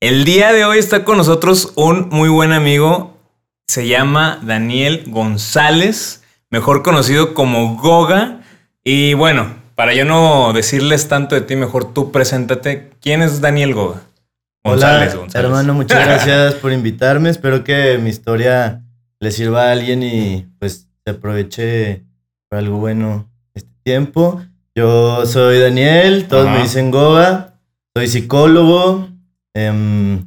El día de hoy está con nosotros un muy buen amigo. Se llama Daniel González, mejor conocido como Goga. Y bueno, para yo no decirles tanto de ti, mejor tú preséntate. ¿Quién es Daniel Goga? Hola, hermano, muchas gracias por invitarme. Espero que mi historia le sirva a alguien y pues se aproveche para algo bueno este tiempo. Yo soy Daniel, todos me dicen Goga, soy psicólogo, Em,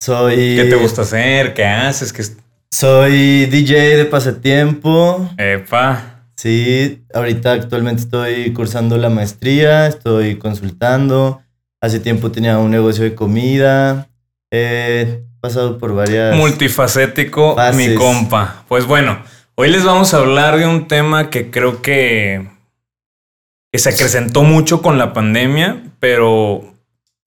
soy. ¿Qué te gusta hacer? ¿Qué haces? ¿Qué... Soy DJ de pasatiempo. Epa. Sí, ahorita actualmente estoy cursando la maestría, estoy consultando. Hace tiempo tenía un negocio de comida. He pasado por varias. Multifacético, mi compa. Pues bueno, hoy les vamos a hablar de un tema que creo que, que se acrecentó mucho con la pandemia, pero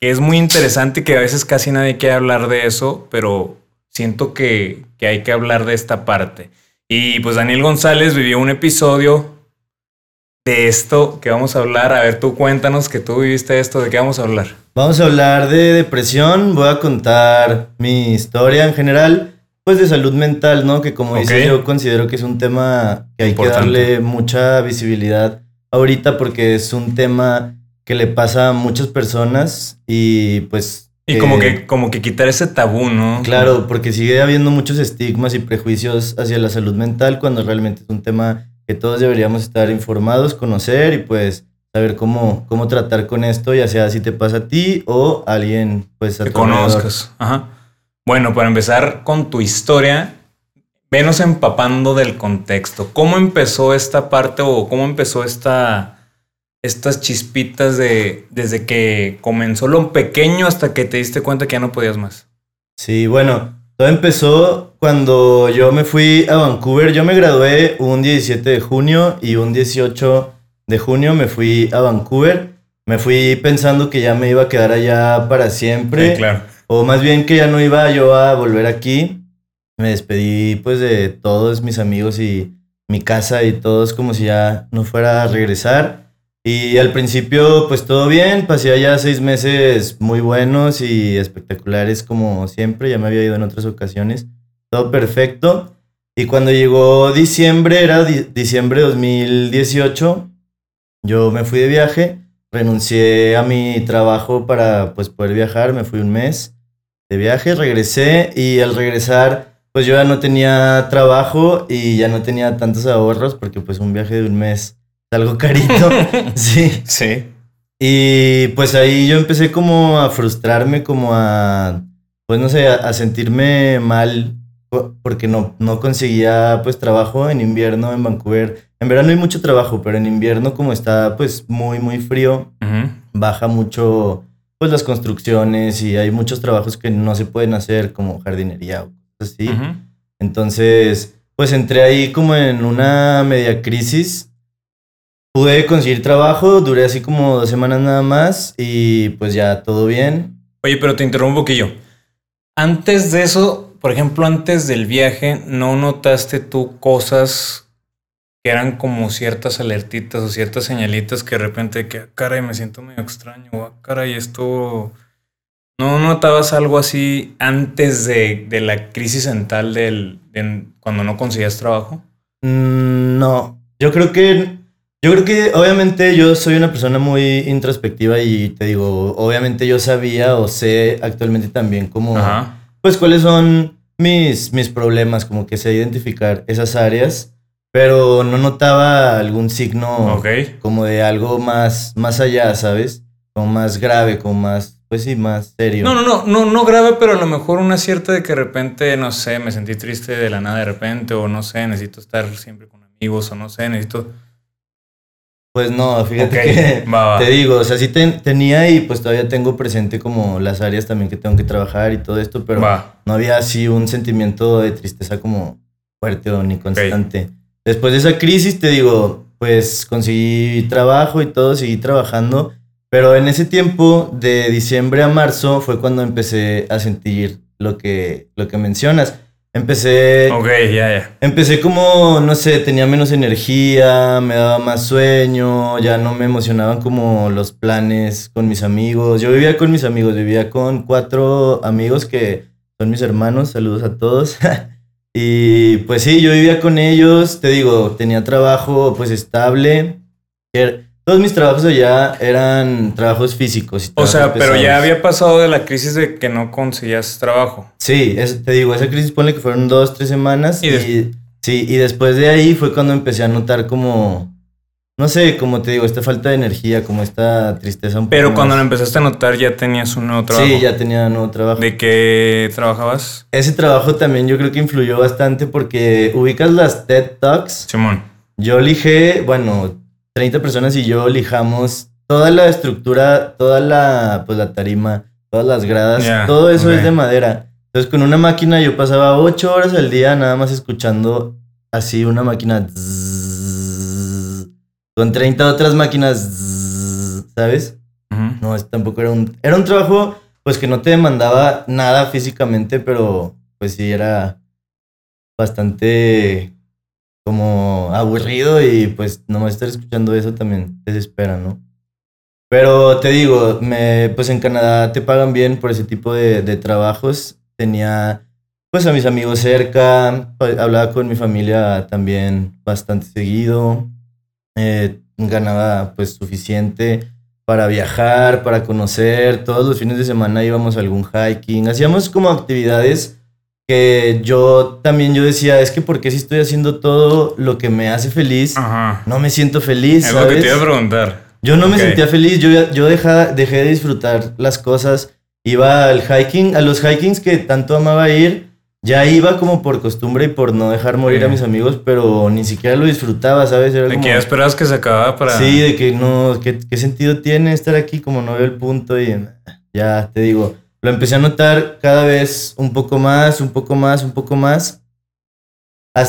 es muy interesante que a veces casi nadie quiere hablar de eso, pero siento que, hay que hablar de esta parte. Y pues Daniel González vivió un episodio de esto que vamos a hablar. A ver, tú cuéntanos que tú viviste esto, ¿de qué vamos a hablar? Vamos a hablar de depresión, voy a contar mi historia en general, pues de salud mental, ¿no? Que como dices, yo considero que es un tema que hay que darle mucha visibilidad ahorita porque es un tema que le pasa a muchas personas y pues... Y como, que, como que quitar ese tabú, ¿no? Claro, porque sigue habiendo muchos estigmas y prejuicios hacia la salud mental cuando realmente es un tema que todos deberíamos estar informados, conocer y pues saber cómo, cómo tratar con esto, ya sea si te pasa a ti o a alguien pues a que conozcas. Ajá. Bueno, para empezar con tu historia, venos empapando del contexto. ¿Cómo empezó esta parte o cómo empezó esta estas chispitas de desde que comenzó lo pequeño hasta que te diste cuenta que ya no podías más? Sí, bueno, todo empezó cuando yo me fui a Vancouver. Yo me gradué un 17 de junio y un 18 de junio me fui a Vancouver. Me fui pensando que ya me iba a quedar allá para siempre. Sí, claro. O más bien que ya no iba yo a volver aquí. Me despedí pues de todos mis amigos y mi casa y todos como si ya no fuera a regresar. Y al principio, pues todo bien, pasé allá seis meses muy buenos y espectaculares como siempre, ya me había ido en otras ocasiones, todo perfecto. Y cuando llegó diciembre, era diciembre de 2018, yo me fui de viaje, renuncié a mi trabajo para pues poder viajar, me fui un mes de viaje, regresé y al regresar pues yo ya no tenía trabajo y ya no tenía tantos ahorros porque pues un viaje de un mes algo carito. sí. Sí. Y pues ahí yo empecé como a frustrarme, como a, pues no sé, a, sentirme mal porque no, no conseguía pues trabajo en invierno en Vancouver. En verano hay mucho trabajo, pero en invierno como está pues muy, muy frío, baja mucho pues las construcciones y hay muchos trabajos que no se pueden hacer como jardinería o cosas así. Entonces, pues entré ahí como en una media crisis Pude conseguir trabajo, duré así como dos semanas nada más y pues ya todo bien. Oye, pero te interrumpo un poquillo. Antes de eso, por ejemplo, antes del viaje, ¿no notaste tú cosas que eran como ciertas alertitas o ciertas señalitas que de repente que, ah, caray, me siento medio extraño, o ah, caray, esto... ¿No notabas algo así antes de, la crisis mental del, cuando no conseguías trabajo? Mm, no, yo creo que yo creo que obviamente yo soy una persona muy introspectiva y te digo, obviamente yo sabía o sé actualmente también como, pues cuáles son mis, mis problemas, como que sé identificar esas áreas, pero no notaba algún signo como de algo más, más allá, ¿sabes? Como más grave, como más, pues sí, más serio. No, no, no, no, no grave, pero a lo mejor una cierta de que de repente, no sé, me sentí triste de la nada de repente, o no sé, necesito estar siempre con amigos, o no sé, necesito Pues no, fíjate que te digo, o sea, sí tenía y pues todavía tengo presente como las áreas también que tengo que trabajar y todo esto, pero no había así un sentimiento de tristeza como fuerte o ni constante. Después de esa crisis, te digo, pues conseguí trabajo y todo, seguí trabajando, pero en ese tiempo, de diciembre a marzo, fue cuando empecé a sentir lo que, lo que mencionas. Empecé. Ok, ya, ya. Empecé como, no sé, tenía menos energía, me daba más sueño, ya no me emocionaban como los planes con mis amigos. Yo vivía con mis amigos, vivía con cuatro amigos que son mis hermanos, saludos a todos. y pues sí, yo vivía con ellos, te digo, tenía trabajo pues estable. Todos mis trabajos allá eran trabajos físicos. o sea, pero ya había pasado de la crisis de que no conseguías trabajo. Sí, te digo, esa crisis ponle que fueron dos, tres semanas. Y, sí, y después de ahí fue cuando empecé a notar como, no sé, como te digo, esta falta de energía, como esta tristeza un poco Pero cuando lo empezaste a notar ya tenías un nuevo trabajo. Sí, ya tenía un nuevo trabajo. ¿De qué trabajabas? Ese trabajo también yo creo que influyó bastante porque ubicas las TED Talks. Simón. Yo elige, bueno, 30 personas y yo lijamos toda la estructura, toda la, pues, la tarima, todas las gradas, todo eso es de madera. Entonces con una máquina yo pasaba 8 horas al día nada más escuchando así una máquina con 30 otras máquinas, ¿sabes? No, tampoco era un era un trabajo pues que no te demandaba nada físicamente, pero pues sí era bastante como aburrido y pues nomás estar escuchando eso también desespera, ¿no? Pero te digo, me, pues en Canadá te pagan bien por ese tipo de, trabajos. Tenía pues a mis amigos cerca, hablaba con mi familia también bastante seguido. Eh, ganaba pues suficiente para viajar, para conocer. Todos los fines de semana íbamos a algún hiking. Hacíamos como actividades que yo también yo decía, es que porque si estoy haciendo todo lo que me hace feliz, no me siento feliz. Es lo que te iba a preguntar. Yo no me sentía feliz, yo, yo dejé, dejé de disfrutar las cosas. Iba al hiking, a los hikings que tanto amaba ir, ya iba como por costumbre y por no dejar morir a mis amigos, pero ni siquiera lo disfrutaba, ¿sabes? de que ya esperabas que se acababa para... Sí, de que no, ¿qué, ¿qué sentido tiene estar aquí como no veo el punto? Y ya te digo, lo empecé a notar cada vez un poco más, un poco más, un poco más.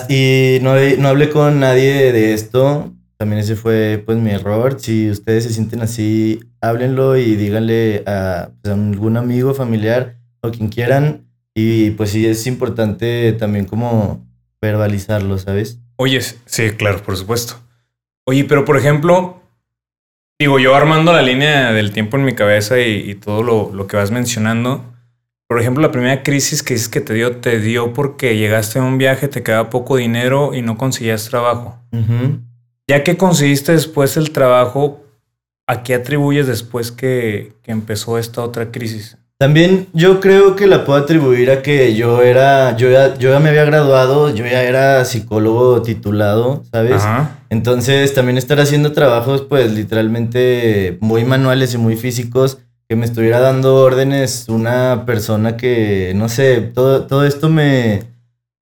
Y no, no hablé con nadie de esto. También ese fue pues mi error. Si ustedes se sienten así, háblenlo y díganle a, pues, a algún amigo, familiar o quien quieran. Y pues sí, es importante también como verbalizarlo, ¿sabes? Oye, sí, claro, por supuesto. Oye, pero por ejemplo, Digo, yo armando la línea del tiempo en mi cabeza y, todo lo, que vas mencionando. Por ejemplo, la primera crisis que dices que te dio, te dio porque llegaste a un viaje, te quedaba poco dinero y no conseguías trabajo. Ya que conseguiste después el trabajo, ¿a qué atribuyes después que, que empezó esta otra crisis? También yo creo que la puedo atribuir a que yo era, yo ya, yo ya me había graduado, yo ya era psicólogo titulado, ¿sabes? Entonces también estar haciendo trabajos pues literalmente muy manuales y muy físicos, que me estuviera dando órdenes una persona que, no sé, todo, todo esto me,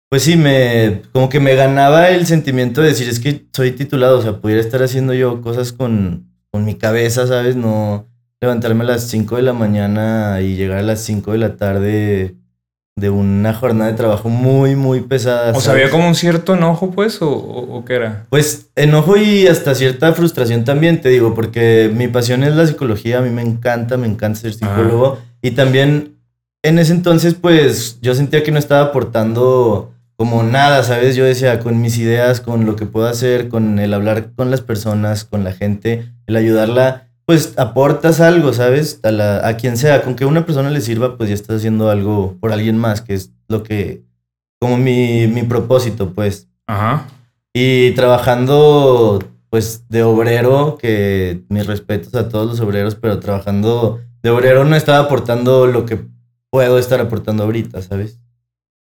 pues sí, me, como que me ganaba el sentimiento de decir, es que soy titulado, o sea, pudiera estar haciendo yo cosas con, con mi cabeza, ¿sabes? No levantarme a las 5 de la mañana y llegar a las 5 de la tarde de una jornada de trabajo muy, muy pesada. O sea, había como un cierto enojo, pues, o, qué era? Pues enojo y hasta cierta frustración también, te digo, porque mi pasión es la psicología, a mí me encanta, me encanta ser psicólogo. Y también en ese entonces, pues, yo sentía que no estaba aportando como nada, ¿sabes? Yo decía, con mis ideas, con lo que puedo hacer, con el hablar con las personas, con la gente, el ayudarla pues aportas algo, ¿sabes? A, la, a quien sea, con que una persona le sirva, pues ya estás haciendo algo por alguien más, que es lo que, como mi, mi propósito, pues. Ajá. Y trabajando, pues, de obrero, que mis respetos a todos los obreros, pero trabajando de obrero no estaba aportando lo que puedo estar aportando ahorita, ¿sabes?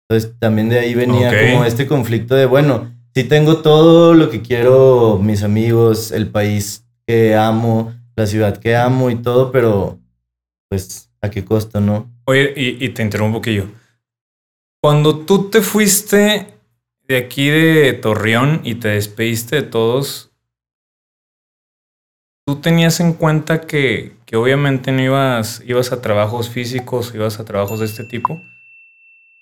Entonces también de ahí venía como este conflicto de, bueno, si tengo todo lo que quiero, mis amigos, el país que amo, la ciudad que amo y todo, pero pues a qué costo, ¿no? Oye, y, te interrumpo un poquillo. Cuando tú te fuiste de aquí de Torreón y te despediste de todos, tú tenías en cuenta que, que obviamente no ibas, ibas a trabajos físicos, ibas a trabajos de este tipo.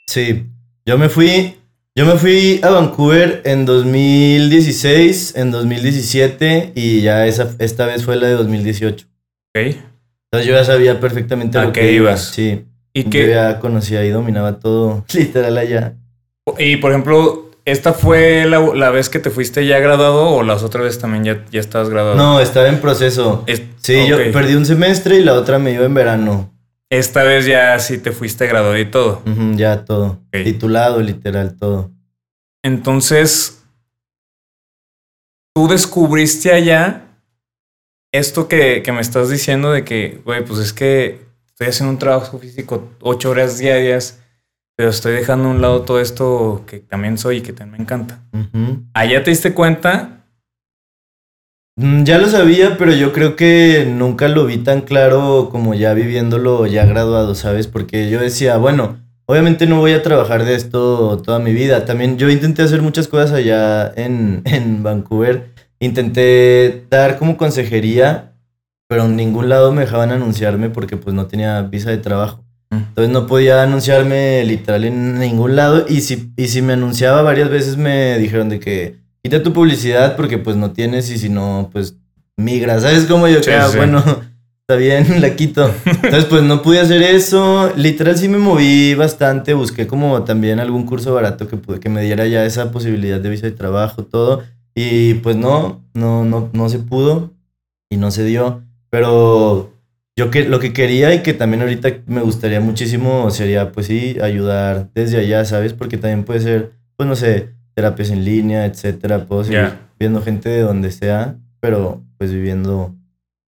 Sí, yo me fui, yo me fui a Vancouver en 2016, en 2017 y ya esa, esta vez fue la de 2018. Ok. Entonces yo ya sabía perfectamente ¿A lo qué que iba. ibas? Sí. Y Yo que, ya conocía y dominaba todo literal allá. y por ejemplo, ¿esta fue la, la vez que te fuiste ya graduado o las otras veces también ya, ya estabas graduado? No, estaba en proceso. Es- Sí, yo perdí un semestre y la otra me iba en verano. Esta vez ya sí te fuiste graduado y todo. Ya todo. Titulado, literal, todo. Entonces, tú descubriste allá esto que, que me estás diciendo de que, güey, pues es que estoy haciendo un trabajo físico ocho horas diarias, pero estoy dejando a un lado todo esto que también soy y que también me encanta. Allá te diste cuenta, Ya lo sabía, pero yo creo que nunca lo vi tan claro como ya viviéndolo ya graduado, ¿sabes? Porque yo decía, bueno, obviamente no voy a trabajar de esto toda mi vida. También yo intenté hacer muchas cosas allá en, en Vancouver. Intenté dar como consejería, pero en ningún lado me dejaban anunciarme porque pues no tenía visa de trabajo. Entonces no podía anunciarme literal en ningún lado y si, y si me anunciaba varias veces me dijeron de que quita tu publicidad porque pues no tienes y si no pues migra, ¿sabes cómo yo? Sí, que, sí. bueno, está bien, la quito. Entonces pues no pude hacer eso, literal sí me moví bastante, busqué como también algún curso barato que, pude- que me diera ya esa posibilidad de visa de trabajo, todo y pues no, no, no, no se pudo y no se dio, pero yo que lo que quería y que también ahorita me gustaría muchísimo sería, pues sí, ayudar desde allá, ¿sabes? Porque también puede ser, pues no sé, terapias en línea, etcétera. Puedo seguir viendo gente de donde sea, pero pues viviendo,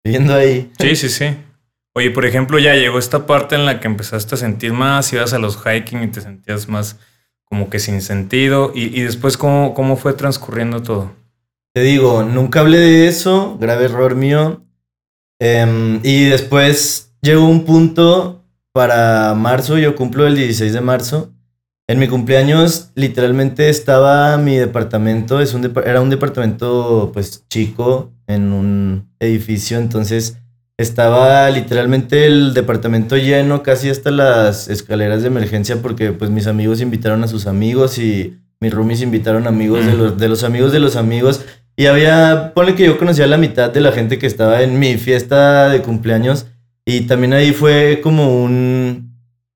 viviendo ahí. sí, sí, sí. Oye, por ejemplo, ya llegó esta parte en la que empezaste a sentir más, ibas a los hiking y te sentías más como que sin sentido. Y, y después, ¿cómo, ¿cómo fue transcurriendo todo? Te digo, nunca hablé de eso, grave error mío. Em, y después llegó un punto para marzo, yo cumplo el 16 de marzo. En mi cumpleaños literalmente estaba mi departamento, es un era un departamento pues chico en un edificio, entonces estaba literalmente el departamento lleno casi hasta las escaleras de emergencia porque pues mis amigos invitaron a sus amigos y mis roomies invitaron amigos de los, de los amigos de los amigos y había, ponle que yo conocía a la mitad de la gente que estaba en mi fiesta de cumpleaños y también ahí fue como un...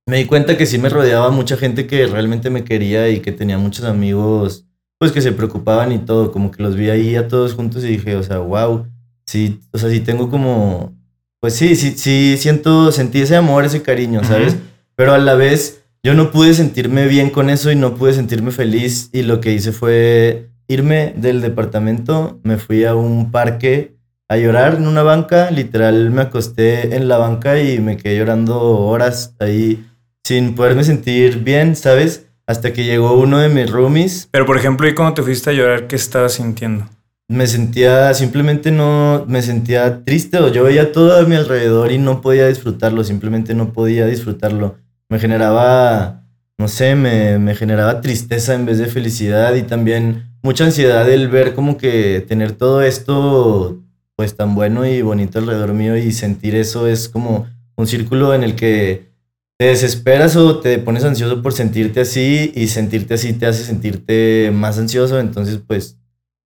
Me di cuenta que sí me rodeaba mucha gente que realmente me quería y que tenía muchos amigos pues que se preocupaban y todo, como que los vi ahí a todos juntos y dije, o sea, wow, sí, o sea, sí tengo como, pues sí, sí, sí siento, sentí ese amor, ese cariño, ¿sabes? Ujú. Pero a la vez yo no pude sentirme bien con eso y no pude sentirme feliz y lo que hice fue irme del departamento, me fui a un parque a llorar en una banca, literal me acosté en la banca y me quedé llorando horas ahí sin poderme sentir bien, ¿sabes? Hasta que llegó uno de mis roomies, Pero, por ejemplo, ¿y cuando te fuiste a llorar, qué estabas sintiendo? me sentía, simplemente no, me sentía triste o yo veía todo a mi alrededor y no podía disfrutarlo, simplemente no podía disfrutarlo. Me generaba, no sé, me, me generaba tristeza en vez de felicidad y también mucha ansiedad el ver como que tener todo esto pues tan bueno y bonito alrededor mío y sentir eso es como un círculo en el que te desesperas o te pones ansioso por sentirte así y sentirte así te hace sentirte más ansioso, entonces pues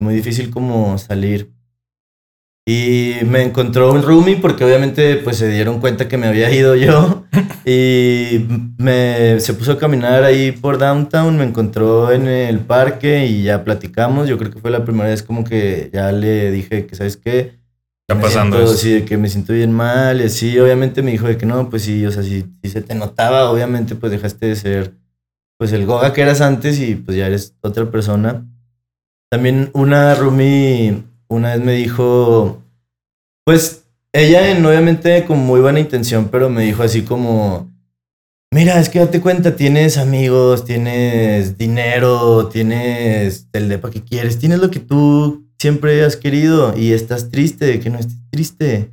muy difícil como salir. Y me encontró un roomie porque obviamente pues se dieron cuenta que me había ido yo y me, se puso a caminar ahí por downtown, me encontró en el parque y ya platicamos. Yo creo que fue la primera vez como que ya le dije que, ¿sabes qué? Está pasando siento- eso. Sí, de que me siento bien mal y así. Obviamente me dijo de que no, pues sí, o sea, si, si se te notaba, obviamente pues dejaste de ser pues el Goga que eras antes y pues ya eres otra persona. También una roomie una vez me dijo, pues ella en- obviamente con muy buena intención, pero me dijo así como, mira, es que date cuenta, tienes amigos, tienes dinero, tienes el depa que quieres, tienes lo que tú siempre has querido y estás triste, que no estés triste,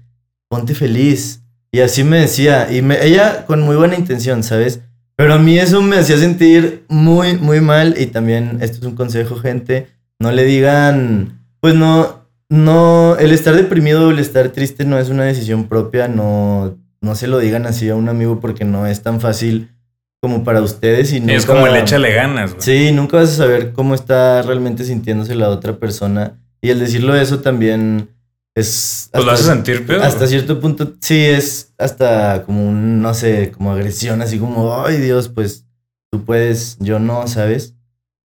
ponte feliz. Y así me decía, y me- ella con muy buena intención, ¿sabes? Pero a mí eso me hacía sentir muy, muy mal y también esto es un consejo, gente, no le digan, pues no, no, el estar deprimido o el estar triste no es una decisión propia, no, no se lo digan así a un amigo porque no es tan fácil como para ustedes. Y es como el échale ganas, güey. Sí, nunca vas a saber cómo está realmente sintiéndose la otra persona. Y el decirlo eso también es... Pues lo hace sentir peor. Hasta cierto punto, sí, es hasta como un, no sé, como agresión, así como, ay Dios, pues tú puedes, yo no, ¿sabes?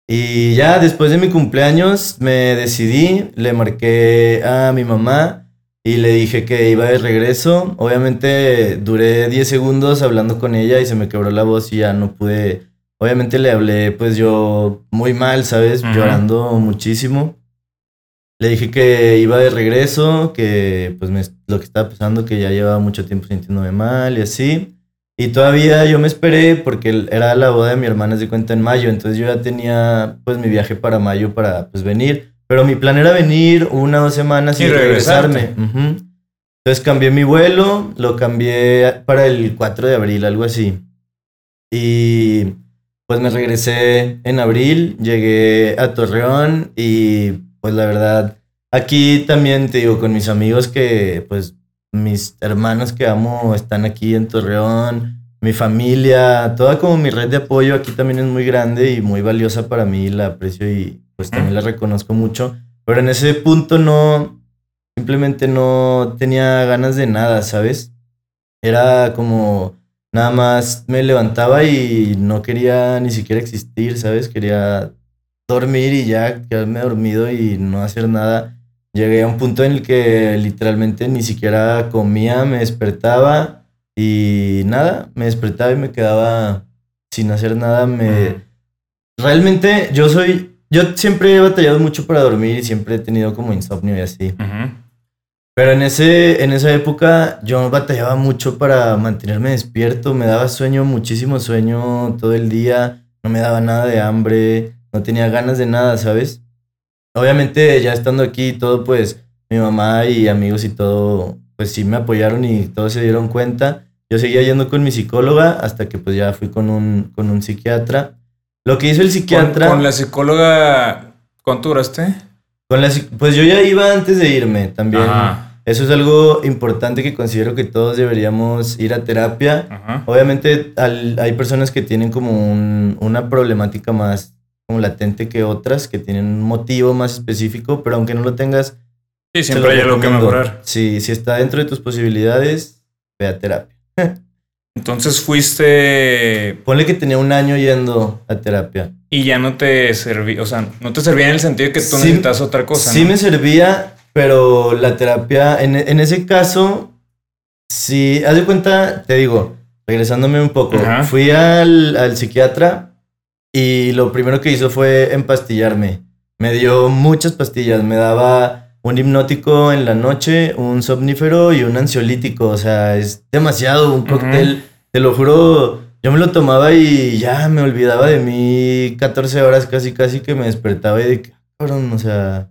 Y ya después de mi cumpleaños me decidí, le marqué a mi mamá y le dije que iba de regreso. Obviamente duré 10 segundos hablando con ella y se me quebró la voz y ya no pude. Obviamente le hablé pues yo muy mal, ¿sabes? Llorando muchísimo. Le dije que iba de regreso, que pues lo que estaba pasando, que ya llevaba mucho tiempo sintiéndome mal y así. Y todavía yo me esperé porque era la boda de mi hermana de cuenta en mayo, entonces yo ya tenía pues mi viaje para mayo para pues venir, pero mi plan era venir una o dos semanas y, regresarme. Entonces cambié mi vuelo, lo cambié para el 4 de abril, algo así. Y pues me regresé en abril, llegué a Torreón y pues la verdad, aquí también te digo con mis amigos que pues mis hermanos que amo están aquí en Torreón, mi familia, toda como mi red de apoyo aquí también es muy grande y muy valiosa para mí, la aprecio y pues también la reconozco mucho. Pero en ese punto no, simplemente no tenía ganas de nada, ¿sabes? Era como nada más me levantaba y no quería ni siquiera existir, ¿sabes? Quería dormir y ya quedarme dormido y no hacer nada llegué a un punto en el que literalmente ni siquiera comía, me despertaba y nada, me despertaba y me quedaba sin hacer nada. Me... Realmente yo soy, yo siempre he batallado mucho para dormir y siempre he tenido como insomnio y así. Pero en, ese, en esa época yo batallaba mucho para mantenerme despierto, me daba sueño, muchísimo sueño todo el día, no me daba nada de hambre, no tenía ganas de nada, ¿sabes? obviamente ya estando aquí todo, pues mi mamá y amigos y todo, pues sí me apoyaron y todos se dieron cuenta. Yo seguía yendo con mi psicóloga hasta que pues ya fui con un, con un psiquiatra. Lo que hizo el psiquiatra... ¿Con, la psicóloga cuánto duraste? Con la, pues yo ya iba antes de irme también. Eso es algo importante que considero que todos deberíamos ir a terapia. Obviamente hay personas que tienen como una problemática más como latente que otras que tienen un motivo más específico, pero aunque no lo tengas. Sí, siempre hay algo que mejorar. Sí, si está dentro de tus posibilidades, ve a terapia. Entonces fuiste. Ponle que tenía un año yendo a terapia. Y ya no te servía, o sea, no te servía en el sentido de que tú necesitas otra cosa. Sí, me servía, pero la terapia, en, ese caso, sí, haz de cuenta, te digo, regresándome un poco, fui al, al psiquiatra y lo primero que hizo fue empastillarme. Me dio muchas pastillas. Me daba un hipnótico en la noche, un somnífero y un ansiolítico. O sea, es demasiado un cóctel. Te lo juro, yo me lo tomaba y ya me olvidaba de mí 14 horas casi, casi que me despertaba y de cabrón, o sea,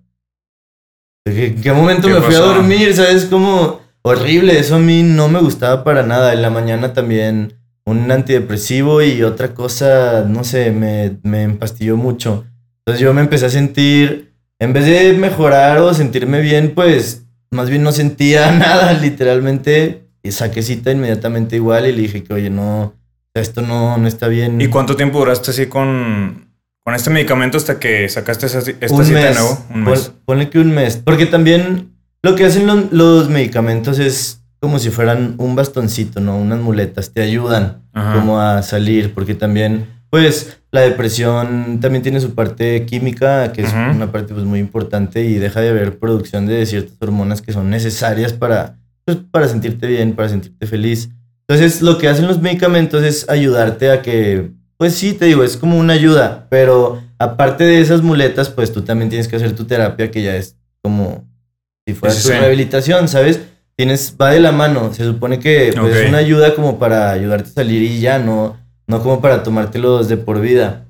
¿en qué momento me fui a dormir? ¿Sabes? Como horrible. Eso a mí no me gustaba para nada. En la mañana también un antidepresivo y otra cosa, no sé, me, me empastilló mucho. Entonces yo me empecé a sentir, en vez de mejorar o sentirme bien, pues más bien no sentía nada, literalmente. Y saqué cita inmediatamente igual y le dije que, oye, no, esto no, no está bien. ¿Y cuánto tiempo duraste así con, con este medicamento hasta que sacaste esta cita de nuevo? Un mes. ponle que un mes. Porque también lo que hacen los medicamentos es como si fueran un bastoncito, ¿no? Unas muletas, te ayudan como a salir, porque también, pues, la depresión también tiene su parte química, que es una parte pues muy importante y deja de haber producción de ciertas hormonas que son necesarias para, pues, para sentirte bien, para sentirte feliz. Entonces, lo que hacen los medicamentos es ayudarte a que, pues sí, te digo, es como una ayuda, pero aparte de esas muletas, pues tú también tienes que hacer tu terapia, que ya es como si fuera tu rehabilitación, ¿sabes? Tienes, va de la mano. Se supone que pues, es una ayuda como para ayudarte a salir y ya, no, no como para tomártelos de por vida.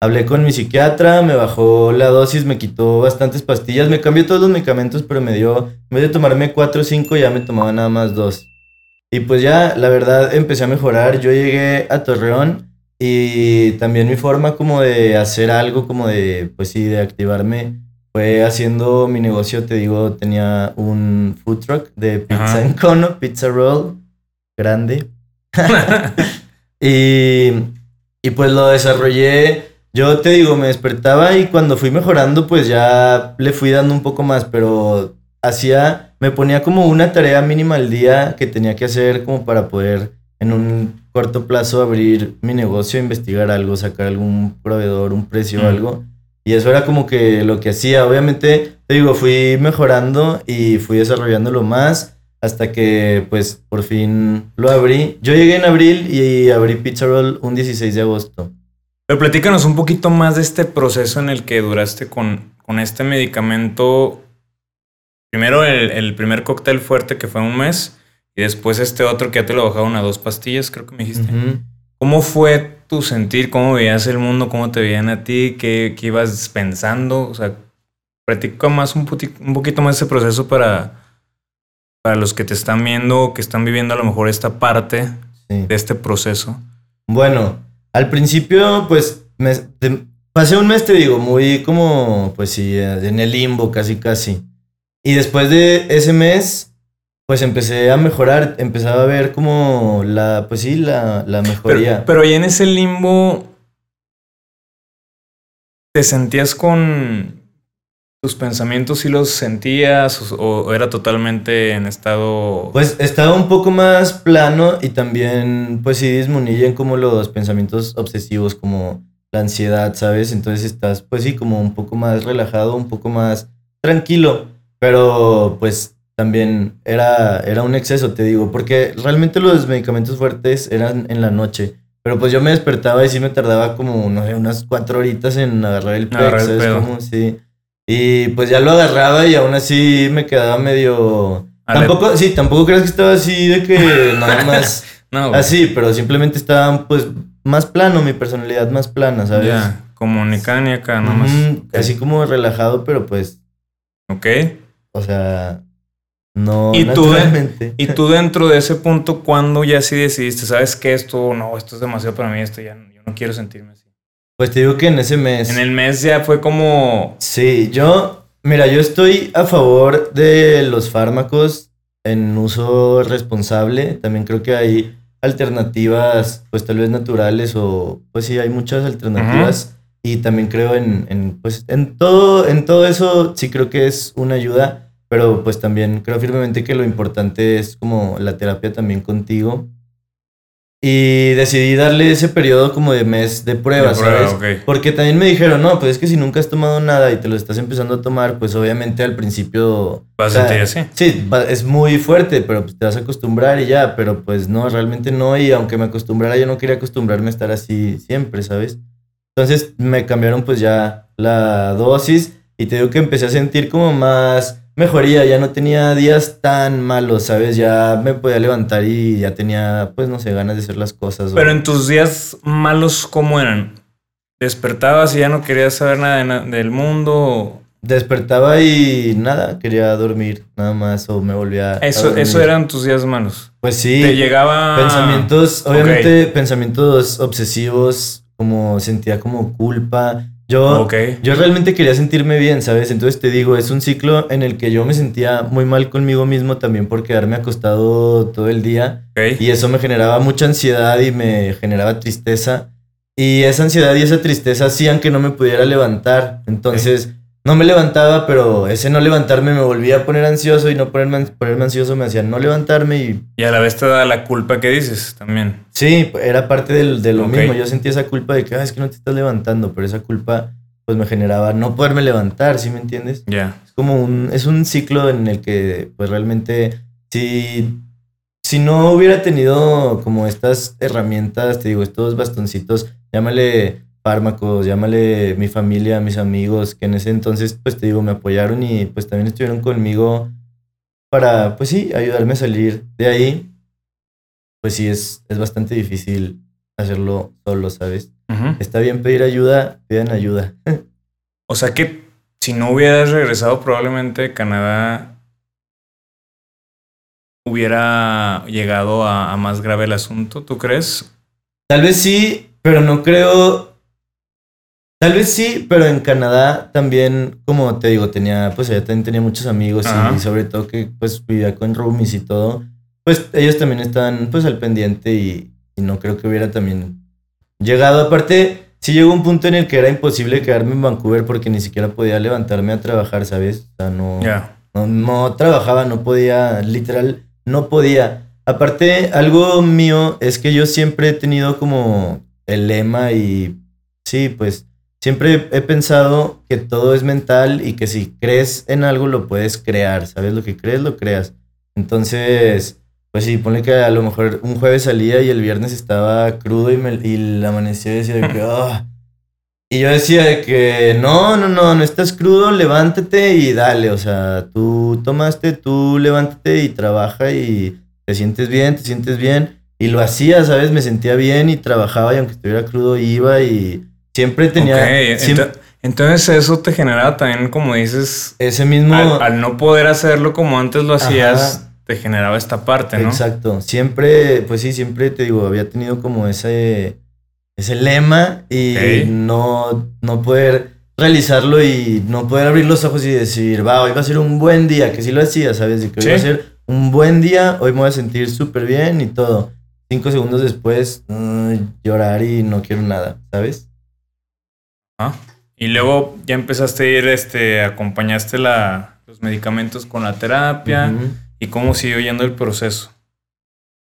Hablé con mi psiquiatra, me bajó la dosis, me quitó bastantes pastillas, me cambió todos los medicamentos, pero me dio, en vez de tomarme cuatro o cinco, ya me tomaba nada más dos. Y pues ya, la verdad, empecé a mejorar. Yo llegué a Torreón y también mi forma como de hacer algo, como de, pues sí, de activarme, fue haciendo mi negocio, te digo, tenía un food truck de pizza en cono, pizza roll, grande. y, y pues lo desarrollé. Yo te digo, me despertaba y cuando fui mejorando, pues ya le fui dando un poco más, pero hacía, me ponía como una tarea mínima al día que tenía que hacer como para poder en un corto plazo abrir mi negocio, investigar algo, sacar algún proveedor, un precio o algo. Y eso era como que lo que hacía. Obviamente, te digo, fui mejorando y fui desarrollándolo más hasta que pues por fin lo abrí. Yo llegué en abril y abrí Pizza Roll un 16 de agosto. Pero platícanos un poquito más de este proceso en el que duraste con, con este medicamento. Primero el, el primer cóctel fuerte que fue un mes y después este otro que ya te lo bajaron a dos pastillas, creo que me dijiste. ¿Cómo fue tu sentir? ¿Cómo veías el mundo? ¿Cómo te veían a ti? ¿Qué, qué ibas pensando? O sea, practica más un, un poquito más ese proceso para, para los que te están viendo, que están viviendo a lo mejor esta parte de este proceso. Bueno, al principio, pues, me, pasé un mes, te digo, muy como, pues sí, en el limbo, casi, casi. Y después de ese mes, pues empecé a mejorar, empezaba a ver como la, pues sí, la, la mejoría. Pero, ahí en ese limbo, ¿te sentías con tus pensamientos si los sentías o, era totalmente en estado... Pues estaba un poco más plano y también pues sí disminuyen como los pensamientos obsesivos como la ansiedad, ¿sabes? Entonces estás pues sí como un poco más relajado, un poco más tranquilo, pero pues también era, era un exceso, te digo, porque realmente los medicamentos fuertes eran en la noche. Pero pues yo me despertaba y sí me tardaba como, no sé, unas cuatro horitas en agarrar el pecho, Como, sí. Y pues ya lo agarraba y aún así me quedaba medio... Tampoco, sí, tampoco crees que estaba así de que nada más... no, así, pero simplemente estaba pues más plano, mi personalidad más plana, ¿sabes? Ya, como ni acá ni acá, nada más. Así como relajado, pero pues... Ok. O sea, no, ¿Y tú, y tú dentro de ese punto, cuando ya sí decidiste, sabes que esto, no, esto es demasiado para mí, esto ya yo no quiero sentirme así? Pues te digo que en ese mes. En el mes ya fue como. Sí, yo, mira, yo estoy a favor de los fármacos en uso responsable. También creo que hay alternativas, pues tal vez naturales o, pues sí, hay muchas alternativas. Y también creo en, en, pues, en todo, en todo eso, sí creo que es una ayuda pero pues también creo firmemente que lo importante es como la terapia también contigo. Y decidí darle ese periodo como de mes de prueba, ¿sabes? Porque también me dijeron, no, pues es que si nunca has tomado nada y te lo estás empezando a tomar, pues obviamente al principio... Vas a sentir así. Sí, es muy fuerte, pero pues te vas a acostumbrar y ya, pero pues no, realmente no. Y aunque me acostumbrara, yo no quería acostumbrarme a estar así siempre, ¿sabes? Entonces me cambiaron pues ya la dosis y te digo que empecé a sentir como más mejoría, ya no tenía días tan malos, ¿sabes? Ya me podía levantar y ya tenía, pues no sé, ganas de hacer las cosas. Pero en tus días malos, ¿cómo eran? ¿Despertabas y ya no querías saber nada del mundo? Despertaba y nada, quería dormir, nada más, o me volvía eso, a Eso eran tus días malos. Pues sí. Te llegaba... Pensamientos, obviamente pensamientos obsesivos, como sentía como culpa yo, yo realmente quería sentirme bien, ¿sabes? Entonces te digo, es un ciclo en el que yo me sentía muy mal conmigo mismo también por quedarme acostado todo el día. Y eso me generaba mucha ansiedad y me generaba tristeza. Y esa ansiedad y esa tristeza hacían que no me pudiera levantar. Entonces no me levantaba, pero ese no levantarme me volvía a poner ansioso y no ponerme, ponerme ansioso me hacía no levantarme y... Y a la vez te da la culpa que dices también. Sí, era parte de lo mismo. Yo sentía esa culpa de que, es que no te estás levantando, pero esa culpa pues me generaba no poderme levantar, ¿sí me entiendes? Ya. Es como un, es un ciclo en el que pues realmente si, si no hubiera tenido como estas herramientas, te digo, estos bastoncitos, llámale fármacos, llámale mi familia, mis amigos, que en ese entonces, pues te digo, me apoyaron y pues también estuvieron conmigo para, pues sí, ayudarme a salir de ahí. Pues sí, es, es bastante difícil hacerlo solo, ¿sabes? Está bien pedir ayuda, pidan ayuda. o sea que si no hubieras regresado probablemente Canadá hubiera llegado a, a más grave el asunto, ¿tú crees? Tal vez sí, pero no creo Tal vez sí, pero en Canadá también, como te digo, tenía, pues allá también tenía muchos amigos y sobre todo que pues vivía con roomies y todo. Pues ellos también estaban pues al pendiente y, no creo que hubiera también llegado. Aparte, sí llegó un punto en el que era imposible quedarme en Vancouver porque ni siquiera podía levantarme a trabajar, ¿sabes? O sea, no, no, no trabajaba, no podía, literal, no podía. Aparte, algo mío es que yo siempre he tenido como el lema y sí, pues siempre he pensado que todo es mental y que si crees en algo lo puedes crear, ¿sabes? Lo que crees, lo creas. Entonces, pues sí, pone que a lo mejor un jueves salía y el viernes estaba crudo y, me, y amaneció y decía que, ah". Y yo decía que no, no, no, no estás crudo, levántate y dale. O sea, tú tomaste, tú levántate y trabaja y te sientes bien, te sientes bien. Y lo hacía, ¿sabes? Me sentía bien y trabajaba y aunque estuviera crudo iba y Siempre tenía... Entonces eso te generaba también, como dices... Ese mismo... Al, no poder hacerlo como antes lo hacías, te generaba esta parte, ¿no? Exacto. Siempre, pues sí, siempre te digo, había tenido como ese, ese lema y no, no poder realizarlo y no poder abrir los ojos y decir, va, hoy va a ser un buen día, que sí lo hacía, ¿sabes? Y que hoy va a ser un buen día, hoy me voy a sentir súper bien y todo. Cinco segundos después, mm, llorar y no quiero nada, ¿sabes? Y luego ya empezaste a ir, este, acompañaste la, los medicamentos con la terapia. ¿Y cómo siguió yendo el proceso?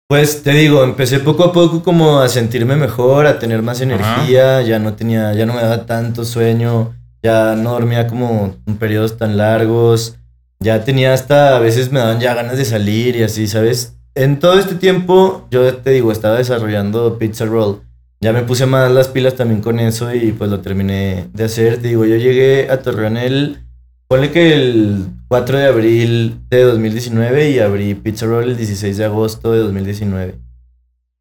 Pues te digo, empecé poco a poco como a sentirme mejor, a tener más energía, ya no tenía, ya no me daba tanto sueño, ya no dormía como en periodos tan largos, ya tenía hasta, a veces me daban ya ganas de salir y así, ¿sabes? En todo este tiempo, yo te digo, estaba desarrollando Pizza Roll ya me puse más las pilas también con eso y pues lo terminé de hacer. Te digo, yo llegué a Torreón el, ponle que el 4 de abril de 2019 y abrí Pizza Roll el 16 de agosto de 2019.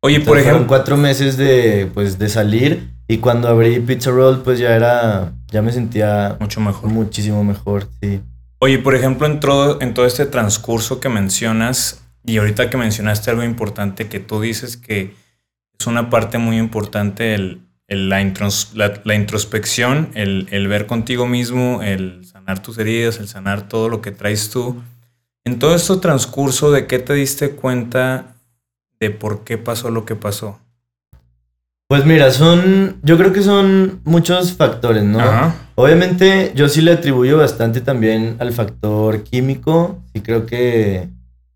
Oye, por ejemplo. Fueron cuatro meses de, pues, de salir y cuando abrí Pizza Roll pues ya era, ya me sentía... Mucho mejor. Muchísimo mejor, sí. Oye, por ejemplo, en todo, en todo este transcurso que mencionas y ahorita que mencionaste algo importante que tú dices que es una parte muy importante el, la, introspección, el, ver contigo mismo, el sanar tus heridas, el sanar todo lo que traes tú. En todo este transcurso, ¿de qué te diste cuenta de por qué pasó lo que pasó? Pues mira, son, yo creo que son muchos factores, ¿no? Obviamente yo sí le atribuyo bastante también al factor químico, y creo que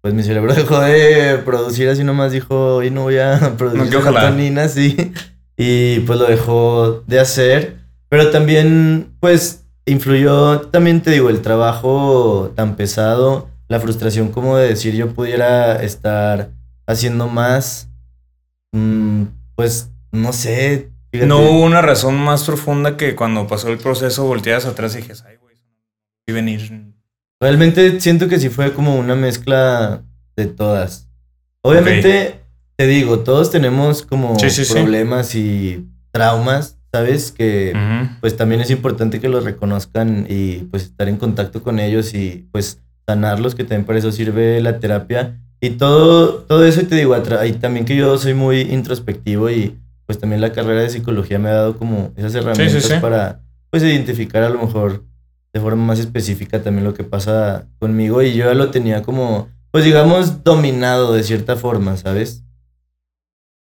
pues mi cerebro dejó de producir así nomás dijo, y no voy a producir no, sí. Y pues lo dejó de hacer. Pero también, pues, influyó, también te digo, el trabajo tan pesado, la frustración como de decir yo pudiera estar haciendo más. Mm, pues, no sé. No hubo una razón más profunda que cuando pasó el proceso volteadas atrás y dije, ay, güey, y venir Realmente siento que sí fue como una mezcla de todas. Obviamente, te digo, todos tenemos como problemas y traumas, ¿sabes? Que pues también es importante que los reconozcan y pues estar en contacto con ellos y pues sanarlos, que también para eso sirve la terapia. Y todo, todo eso, te digo, y también que yo soy muy introspectivo y pues también la carrera de psicología me ha dado como esas herramientas para pues identificar a lo mejor de forma más específica también lo que pasa conmigo y yo ya lo tenía como, pues digamos, dominado de cierta forma, ¿sabes?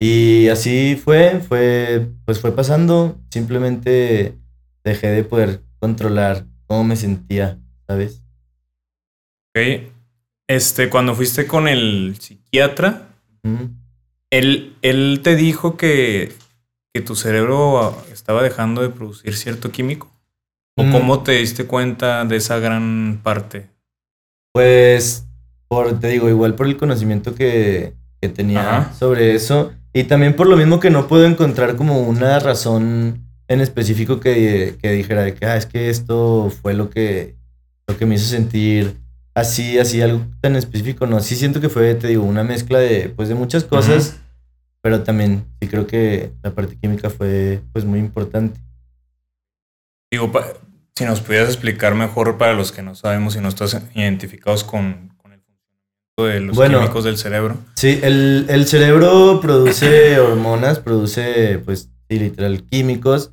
Y así fue, fue, pues fue pasando, simplemente dejé de poder controlar cómo me sentía, ¿sabes? Ok, este, cuando fuiste con el psiquiatra, él, él te dijo que, que tu cerebro estaba dejando de producir cierto químico. ¿O mm. cómo te diste cuenta de esa gran parte? Pues, por, te digo, igual por el conocimiento que, que tenía sobre eso. Y también por lo mismo que no puedo encontrar como una razón en específico que, que dijera de que ah, es que esto fue lo que, lo que me hizo sentir así, así, algo tan específico. No, sí siento que fue, te digo, una mezcla de, pues, de muchas cosas. Pero también sí creo que la parte química fue pues muy importante. Digo, si nos pudieras explicar mejor para los que no sabemos y no estás identificados con, el funcionamiento de los químicos del cerebro. Sí, el, el cerebro produce hormonas, produce, pues, literal, químicos.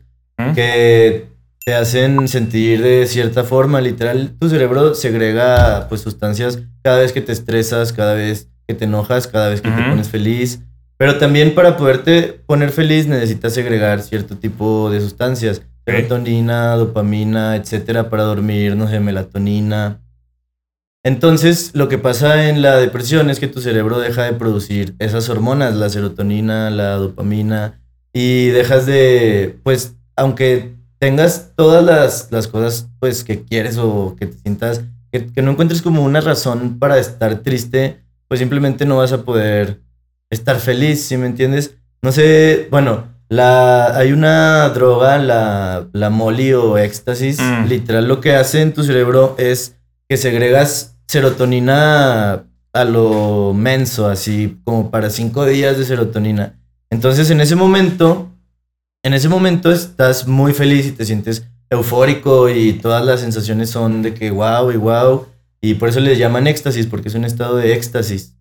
que te hacen sentir de cierta forma, literal, tu cerebro segrega pues sustancias cada vez que te estresas, cada vez que te enojas, cada vez que te pones feliz. Pero también para poderte poner feliz necesitas segregar cierto tipo de sustancias. Serotonina, dopamina, etcétera, para dormir, no sé, melatonina. Entonces, lo que pasa en la depresión es que tu cerebro deja de producir esas hormonas, la serotonina, la dopamina, y dejas de, pues, aunque tengas todas las, las cosas, pues, que quieres o que te sientas, que, no encuentres como una razón para estar triste, pues simplemente no vas a poder estar feliz, ¿sí me entiendes? No sé, bueno, la, hay una droga, la, la Molly o éxtasis, mm. literal lo que hace en tu cerebro es que segregas serotonina a lo menso, así como para cinco días de serotonina. Entonces en ese momento, en ese momento estás muy feliz y te sientes eufórico y todas las sensaciones son de que wow y wow. Y por eso les llaman éxtasis, porque es un estado de éxtasis.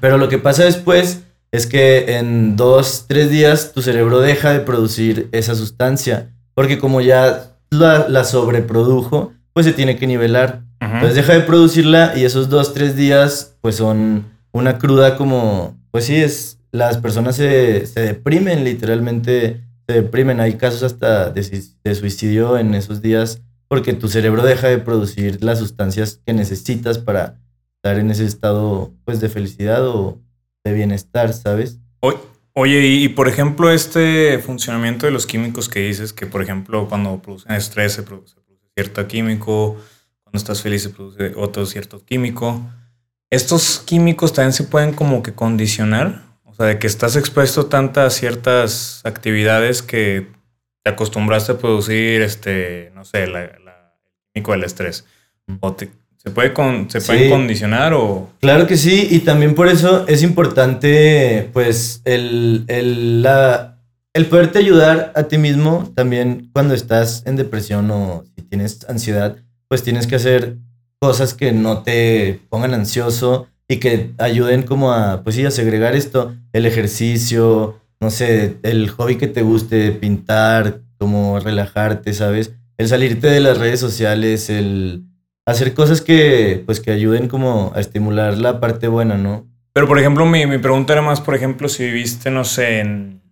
Pero lo que pasa después es que en dos, tres días tu cerebro deja de producir esa sustancia, porque como ya la, la sobreprodujo, pues se tiene que nivelar. Entonces deja de producirla y esos dos, tres días pues son una cruda como, pues sí, es, las personas se, se deprimen, literalmente se deprimen. Hay casos hasta de, de suicidio en esos días porque tu cerebro deja de producir las sustancias que necesitas para estar en ese estado pues de felicidad o de bienestar, ¿sabes? Oye, y, por ejemplo, este funcionamiento de los químicos que dices, que por ejemplo cuando producen estrés se produce, cierto químico, cuando estás feliz se produce otro cierto químico. ¿Estos químicos también se pueden como que condicionar? O sea, de que estás expuesto a tantas ciertas actividades que te acostumbraste a producir, este, no sé, la, el químico del estrés. O te, ¿Se puede, con, se puede condicionar o...? Claro que sí, y también por eso es importante, pues, el, el, la, el poderte ayudar a ti mismo también cuando estás en depresión o si tienes ansiedad, pues tienes que hacer cosas que no te pongan ansioso y que ayuden como a, pues sí, a segregar esto, el ejercicio, no sé, el hobby que te guste, pintar, como relajarte, ¿sabes? El salirte de las redes sociales, el hacer cosas que, pues, que ayuden como a estimular la parte buena, ¿no? Pero, por ejemplo, mi, mi pregunta era más, por ejemplo, si viviste, no sé, en,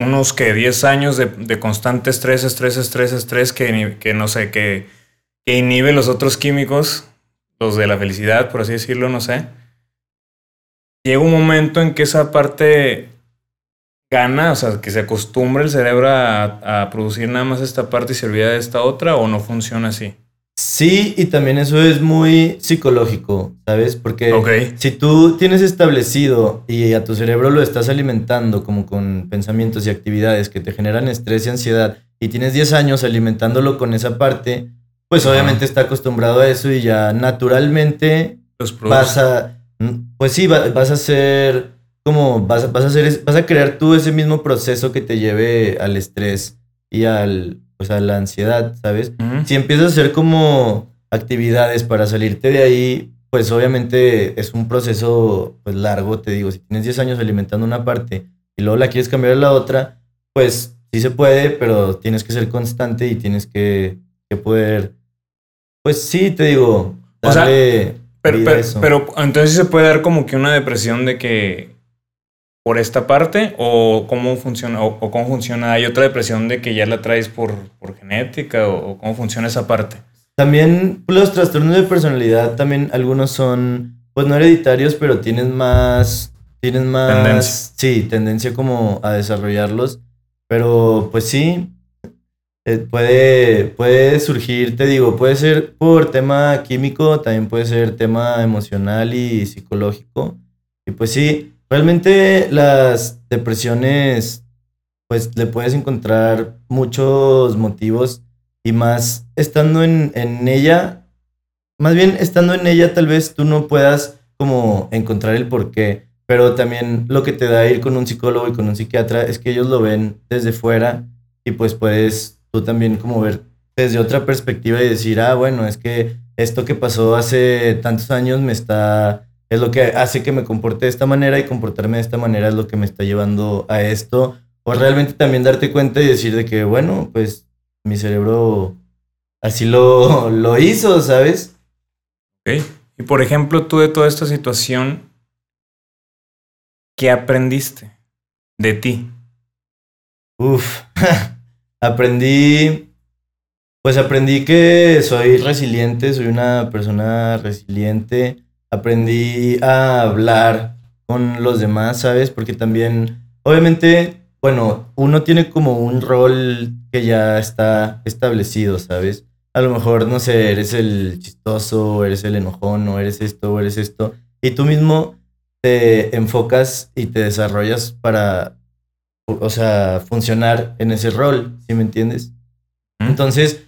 unos que 10 años de, de, constante estrés, estrés, estrés, estrés, que, que no sé, que, que inhibe los otros químicos, los de la felicidad, por así decirlo, no sé. Llega un momento en que esa parte gana, o sea, que se acostumbre el cerebro a, producir nada más esta parte y se olvida de esta otra o no funciona así? Sí, y también eso es muy psicológico, ¿sabes? Porque si tú tienes establecido y a tu cerebro lo estás alimentando como con pensamientos y actividades que te generan estrés y ansiedad y tienes 10 años alimentándolo con esa parte, pues obviamente está acostumbrado a eso y ya naturalmente vas a, pues sí, vas a ser como vas, vas, a hacer, vas a crear tú ese mismo proceso que te lleve al estrés y al, pues a la ansiedad, ¿sabes? Si empiezas a hacer como actividades para salirte de ahí, pues obviamente es un proceso pues largo, te digo, si tienes 10 años alimentando una parte y luego la quieres cambiar a la otra, pues sí se puede, pero tienes que ser constante y tienes que, que poder, pues sí, te digo, darle... pero, pero entonces se puede dar como que una depresión de que por esta parte o cómo funciona o, cómo funciona. Hay otra depresión de que ya la traes por, por genética o, cómo funciona esa parte. También los trastornos de personalidad también algunos son pues no hereditarios pero tienen más tienen más tendencia. sí tendencia como a desarrollarlos. Pero pues sí eh, puede puede surgir te digo puede ser por tema químico también puede ser tema emocional y psicológico. Y pues sí Realmente las depresiones, pues le puedes encontrar muchos motivos y más estando en, en ella, más bien estando en ella tal vez tú no puedas como encontrar el porqué, pero también lo que te da ir con un psicólogo y con un psiquiatra es que ellos lo ven desde fuera y pues puedes tú también como ver desde otra perspectiva y decir, ah, bueno, es que esto que pasó hace tantos años me está es lo que hace que me comporte de esta manera y comportarme de esta manera es lo que me está llevando a esto. o realmente también darte cuenta y decir de que, bueno, pues mi cerebro así lo, lo hizo, ¿sabes? Ok. Y por ejemplo, tú de toda esta situación, ¿qué aprendiste de ti? Uf, aprendí, pues aprendí que soy resiliente, soy una persona resiliente, aprendí a hablar con los demás, ¿sabes? Porque también, obviamente, bueno, uno tiene como un rol que ya está establecido, ¿sabes? A lo mejor, no sé, eres el chistoso, eres el enojón, o eres esto, o eres esto, y tú mismo te enfocas y te desarrollas para, o sea, funcionar en ese rol, ¿sí me entiendes? Entonces,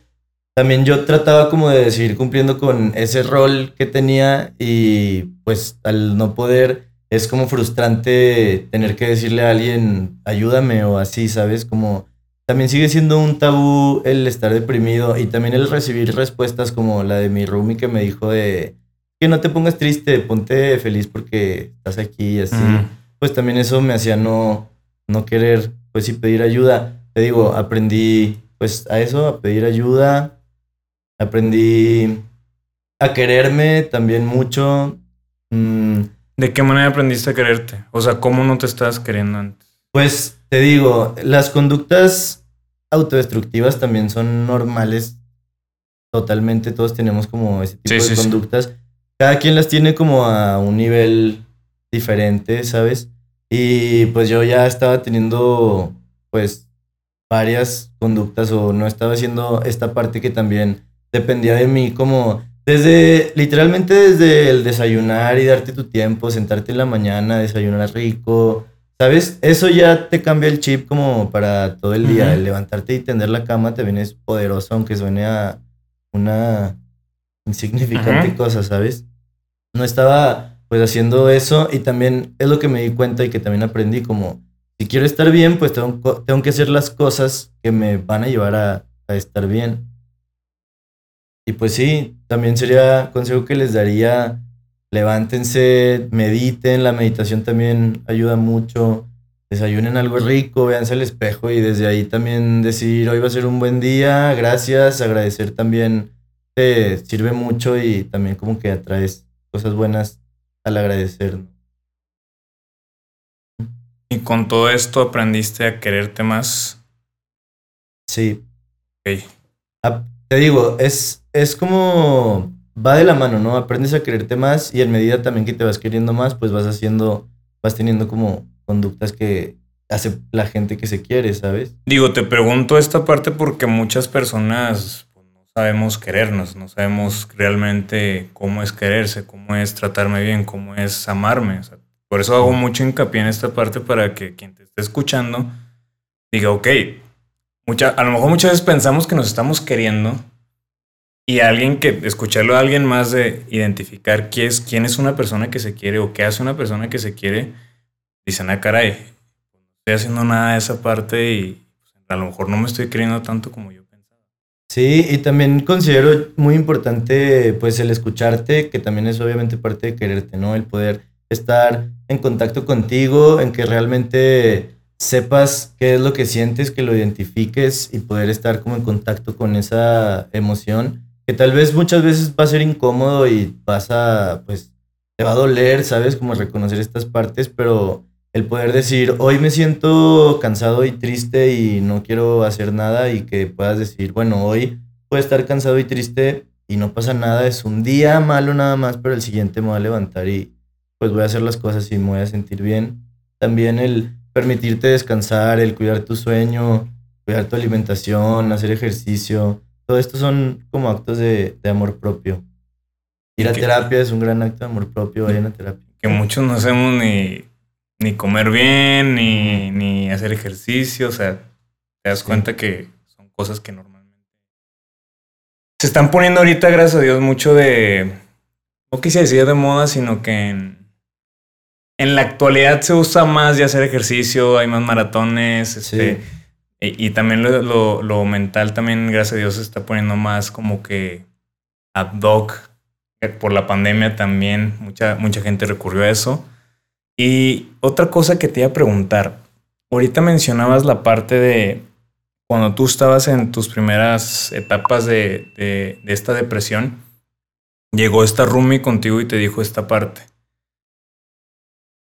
también yo trataba como de seguir cumpliendo con ese rol que tenía y pues al no poder es como frustrante tener que decirle a alguien ayúdame o así, ¿sabes? Como también sigue siendo un tabú el estar deprimido y también el recibir respuestas como la de mi roomie que me dijo de que no te pongas triste, ponte feliz porque estás aquí y así. Pues también eso me hacía no, no querer, pues sí, pedir ayuda. Te digo, aprendí pues a eso, a pedir ayuda. Aprendí a quererme también mucho. Mm, ¿De qué manera aprendiste a quererte? O sea, ¿cómo no te estabas queriendo antes? Pues te digo, las conductas autodestructivas también son normales. Totalmente, todos tenemos como ese tipo de conductas. Cada quien las tiene como a un nivel diferente, ¿sabes? Y pues yo ya estaba teniendo pues varias conductas o no estaba haciendo esta parte que también dependía de mí como desde, literalmente desde el desayunar y darte tu tiempo, sentarte en la mañana, desayunar rico, ¿sabes? Eso ya te cambia el chip como para todo el día. El levantarte y tender la cama te vienes poderoso, aunque suene a una insignificante cosa, ¿sabes? No estaba pues haciendo eso y también es lo que me di cuenta y que también aprendí como si quiero estar bien, pues tengo, tengo que hacer las cosas que me van a llevar a, a estar bien. Y pues sí, también sería consejo que les daría, levántense, mediten, la meditación también ayuda mucho, desayunen algo rico, véanse al espejo y desde ahí también decir, hoy va a ser un buen día, gracias, agradecer también te sirve mucho y también como que atraes cosas buenas al agradecer. ¿Y con todo esto aprendiste a quererte más? Sí. Ok. Te digo, es, es como va de la mano, ¿no? Aprendes a quererte más y en medida también que te vas queriendo más, pues vas haciendo, vas teniendo como conductas que hace la gente que se quiere, ¿sabes? Digo, te pregunto esta parte porque muchas personas pues, no sabemos querernos, no sabemos realmente cómo es quererse, cómo es tratarme bien, cómo es amarme. por eso hago mucho hincapié en esta parte para que quien te esté escuchando diga, ok, mucha, a lo mejor muchas veces pensamos que nos estamos queriendo y alguien que, escucharlo a alguien más de identificar quién es, quién es una persona que se quiere o qué hace una persona que se quiere, dicen, ah, caray, no estoy haciendo nada de esa parte y pues, a lo mejor no me estoy queriendo tanto como yo pensaba. Sí, y también considero muy importante pues el escucharte, que también es obviamente parte de quererte, ¿no? El poder estar en contacto contigo, en que realmente sepas qué es lo que sientes, que lo identifiques y poder estar como en contacto con esa emoción que tal vez muchas veces va a ser incómodo y vas a, pues, te va a doler, ¿sabes? Como reconocer estas partes, pero el poder decir, hoy me siento cansado y triste y no quiero hacer nada y que puedas decir, bueno, hoy puedo estar cansado y triste y no pasa nada, es un día malo nada más, pero el siguiente me voy a levantar y pues voy a hacer las cosas y me voy a sentir bien. También el permitirte descansar, el cuidar tu sueño, cuidar tu alimentación, hacer ejercicio, todo esto son como actos de, amor propio. Ir a terapia es un gran acto de amor propio, vayan a terapia. Que muchos no hacemos ni, ni comer bien, ni, ni hacer ejercicio, o sea, te das cuenta que son cosas que normalmente se están poniendo ahorita, gracias a Dios, mucho de, no quise decir de moda, sino que en, en la actualidad se usa más de hacer ejercicio, hay más maratones, este, y, también lo, lo, mental también, gracias a Dios, se está poniendo más como que ad hoc. Por la pandemia también mucha, mucha gente recurrió a eso. Y otra cosa que te iba a preguntar, ahorita mencionabas la parte de cuando tú estabas en tus primeras etapas de, de, de esta depresión, llegó esta Rumi contigo y te dijo esta parte.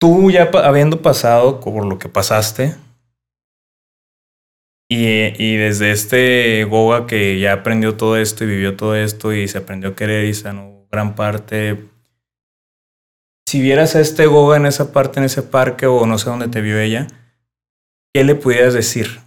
Tú ya habiendo pasado por lo que pasaste, y, desde este Goga que ya aprendió todo esto y vivió todo esto y se aprendió a querer y sanó gran parte. Si vieras a este Goga en esa parte, en ese parque o no sé dónde te vio ella, ¿qué le pudieras decir?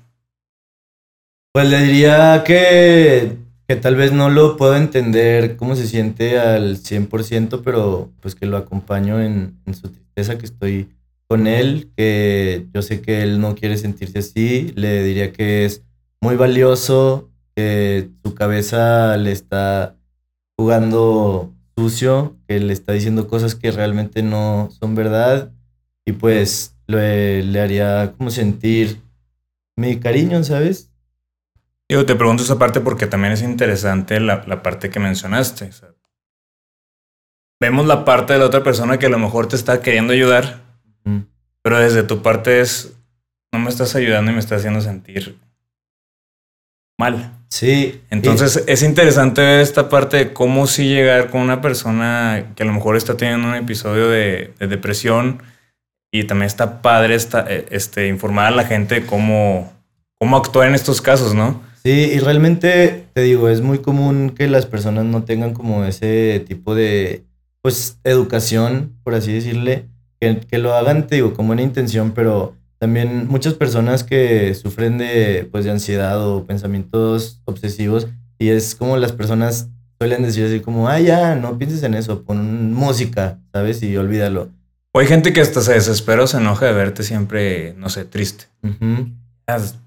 Pues le diría que, que tal vez no lo puedo entender cómo se siente al 100%, pero pues que lo acompaño en, en su tristeza, que estoy con él, que yo sé que él no quiere sentirse así, le diría que es muy valioso, que su cabeza le está jugando sucio, que le está diciendo cosas que realmente no son verdad y pues le, haría como sentir mi cariño, ¿sabes? Yo te pregunto esa parte porque también es interesante la, parte que mencionaste. Vemos la parte de la otra persona que a lo mejor te está queriendo ayudar, pero desde tu parte es, no me estás ayudando y me estás haciendo sentir mal. Sí. Entonces es interesante ver esta parte de cómo sí llegar con una persona que a lo mejor está teniendo un episodio de, depresión y también está padre esta, eh, este, informar a la gente cómo, cómo actuar en estos casos, ¿no? Sí, y realmente te digo, es muy común que las personas no tengan como ese tipo de, pues, educación, por así decirle, que, lo hagan, te digo, con buena intención, pero también muchas personas que sufren de, pues, de ansiedad o pensamientos obsesivos y es como las personas suelen decir así como, ah, ya, no pienses en eso, pon música, ¿sabes? Y olvídalo. O hay gente que hasta se desespera o se enoja de verte siempre, no sé, triste.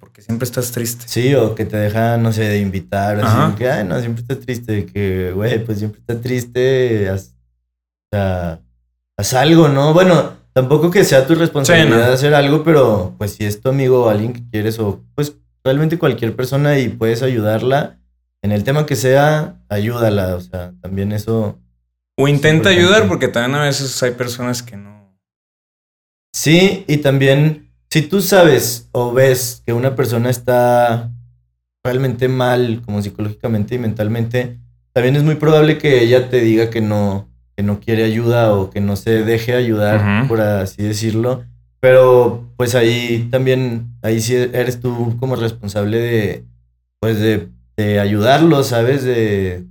Porque siempre estás triste. Sí, o que te deja, no sé, de invitar, así que, ay, no, siempre estás triste, que, güey, pues siempre estás triste, sea, haz algo, ¿no? Bueno, tampoco que sea tu responsabilidad hacer algo, pero pues si es tu amigo o alguien que quieres o pues realmente cualquier persona y puedes ayudarla en el tema que sea, ayúdala, o sea, también eso... O intenta ayudar porque también a veces hay personas que no... Sí, y también si tú sabes o ves que una persona está realmente mal, como psicológicamente y mentalmente, también es muy probable que ella te diga que no, que no quiere ayuda o que no se deje ayudar, por así decirlo. Pero pues ahí también, ahí sí eres tú como responsable de, pues de, de ayudarlo, ¿sabes? De,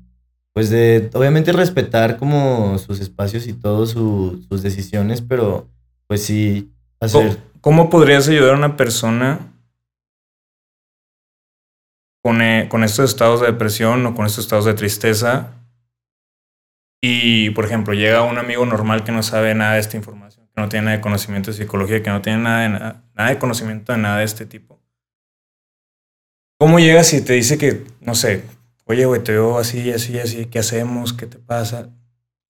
pues de, obviamente respetar como sus espacios y todas sus decisiones, pero pues sí hacer... ¿Cómo, podrías ayudar a una persona con, eh, con estos estados de depresión o con estos estados de tristeza y, por ejemplo, llega un amigo normal que no sabe nada de esta información, que no tiene nada de conocimiento de psicología, que no tiene nada de, nada, de conocimiento de nada de este tipo. ¿Cómo llegas y te dice que, no sé, oye, güey, te veo así, así, así, ¿qué hacemos? ¿Qué te pasa?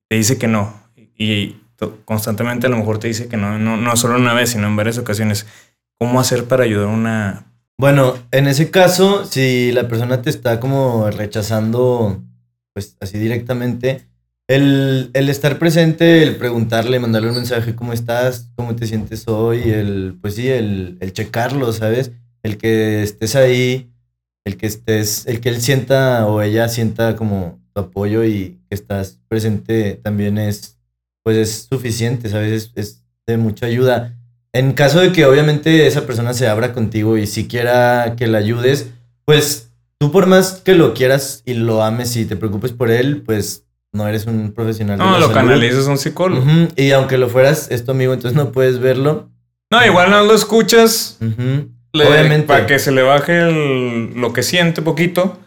Te dice que no. Y, constantemente a lo mejor te dice que no, no, no solo una vez, sino en varias ocasiones. ¿Cómo hacer para ayudar a una... Bueno, en ese caso, si la persona te está como rechazando, pues así directamente, el, estar presente, el preguntarle, mandarle un mensaje, ¿cómo estás? ¿Cómo te sientes hoy? El, pues sí, el, el checarlo, ¿sabes? El que estés ahí, el que estés, el que él sienta o ella sienta como tu apoyo y que estás presente también es, pues es suficiente, ¿sabes? Es, es de mucha ayuda. En caso de que obviamente esa persona se abra contigo y si quiera que la ayudes, pues tú por más que lo quieras y lo ames y te preocupes por él, pues no eres un profesional. No, lo canalizas un psicólogo. Y aunque lo fueras, es tu amigo, entonces no puedes verlo. No, igual no lo escuchas. Obviamente. Para que se le baje lo que siente poquito.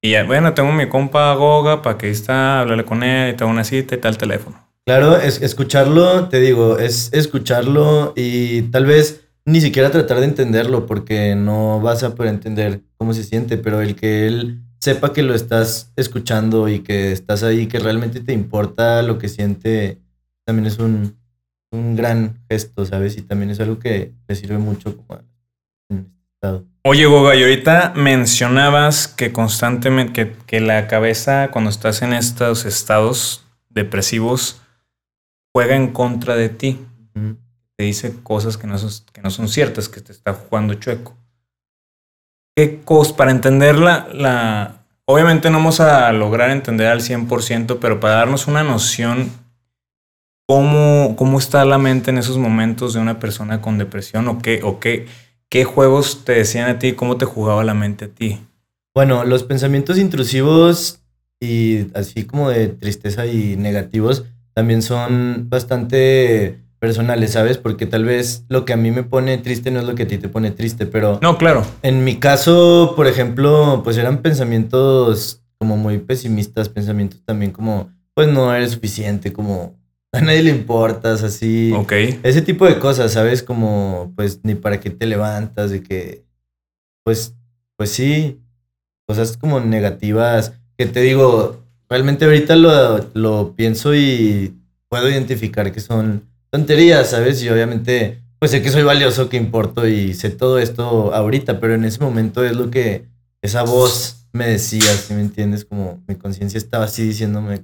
Y ya, bueno, tengo mi compa Goga para que ahí está, háblale con él, y tengo una cita y tal teléfono. Claro, es escucharlo, te digo, es escucharlo y tal vez ni siquiera tratar de entenderlo porque no vas a poder entender cómo se siente, pero el que él sepa que lo estás escuchando y que estás ahí, que realmente te importa lo que siente, también es un, gran gesto, ¿sabes? Y también es algo que le sirve mucho como en este estado. Oye, Goga, y ahorita mencionabas que constantemente, que, la cabeza cuando estás en estos estados depresivos juega en contra de ti. te dice cosas que no son, que no son ciertas, que te está jugando chueco. ¿Qué cosas, para entenderla, la, obviamente no vamos a lograr entender al 100%, pero para darnos una noción, ¿cómo, cómo está la mente en esos momentos de una persona con depresión o qué, o qué, qué juegos te decían a ti, cómo te jugaba la mente a ti? Bueno, los pensamientos intrusivos y así como de tristeza y negativos también son bastante personales, ¿sabes? Porque tal vez lo que a mí me pone triste no es lo que a ti te pone triste, pero... No, claro. En mi caso, por ejemplo, pues eran pensamientos como muy pesimistas, pensamientos también como, pues no eres suficiente, como a nadie le importas, así. Ok. Ese tipo de cosas, ¿sabes? Como, pues, ni para qué te levantas, de que, pues, pues sí, cosas como negativas, que te digo, realmente ahorita lo, lo pienso y puedo identificar que son tonterías, ¿sabes? Y obviamente, pues sé que soy valioso, que importo y sé todo esto ahorita, pero en ese momento es lo que esa voz me decía, si me entiendes? Como mi conciencia estaba así diciéndome,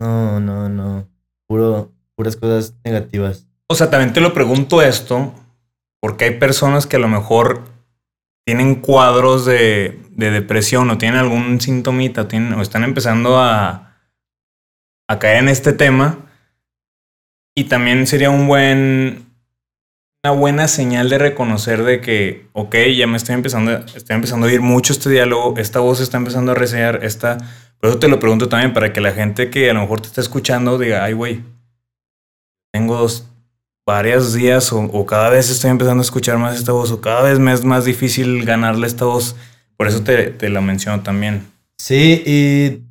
no, no, no, puras cosas negativas. O sea, también te lo pregunto esto, porque hay personas que a lo mejor tienen cuadros de, de depresión o tienen algún sintomita o, tienen, o están empezando a, a caer en este tema y también sería un buen, una buena señal de reconocer de que, ok, ya me estoy empezando, estoy empezando a oír mucho este diálogo, esta voz está empezando a reseñar, esta... Por eso te lo pregunto también, para que la gente que a lo mejor te está escuchando diga, ay, güey, tengo dos, varios días o, o, cada vez estoy empezando a escuchar más esta voz o cada vez me es más difícil ganarle esta voz. Por eso te, te la menciono también. Sí, y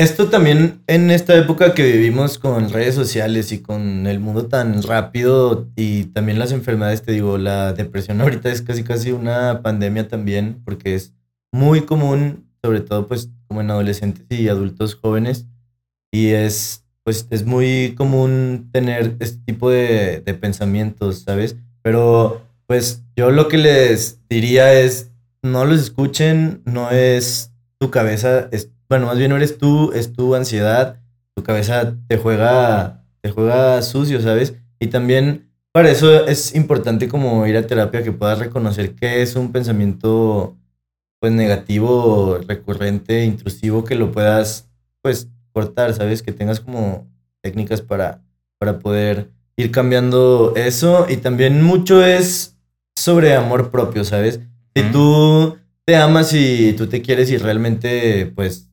esto también en esta época que vivimos con redes sociales y con el mundo tan rápido y también las enfermedades, te digo, la depresión ahorita es casi casi una pandemia también porque es muy común, sobre todo pues como en adolescentes y adultos jóvenes y es pues es muy común tener este tipo de, de pensamientos, ¿sabes? Pero pues yo lo que les diría es no los escuchen, no es tu cabeza, bueno, más bien no eres tú, es tu ansiedad, tu cabeza te juega, te juega sucio, ¿sabes? Y también para eso es importante como ir a terapia que puedas reconocer qué es un pensamiento pues negativo, recurrente, intrusivo, que lo puedas pues cortar, ¿sabes? Que tengas como técnicas para, para poder ir cambiando eso. Y también mucho es sobre amor propio, ¿sabes? Si tú te amas y tú te quieres y realmente pues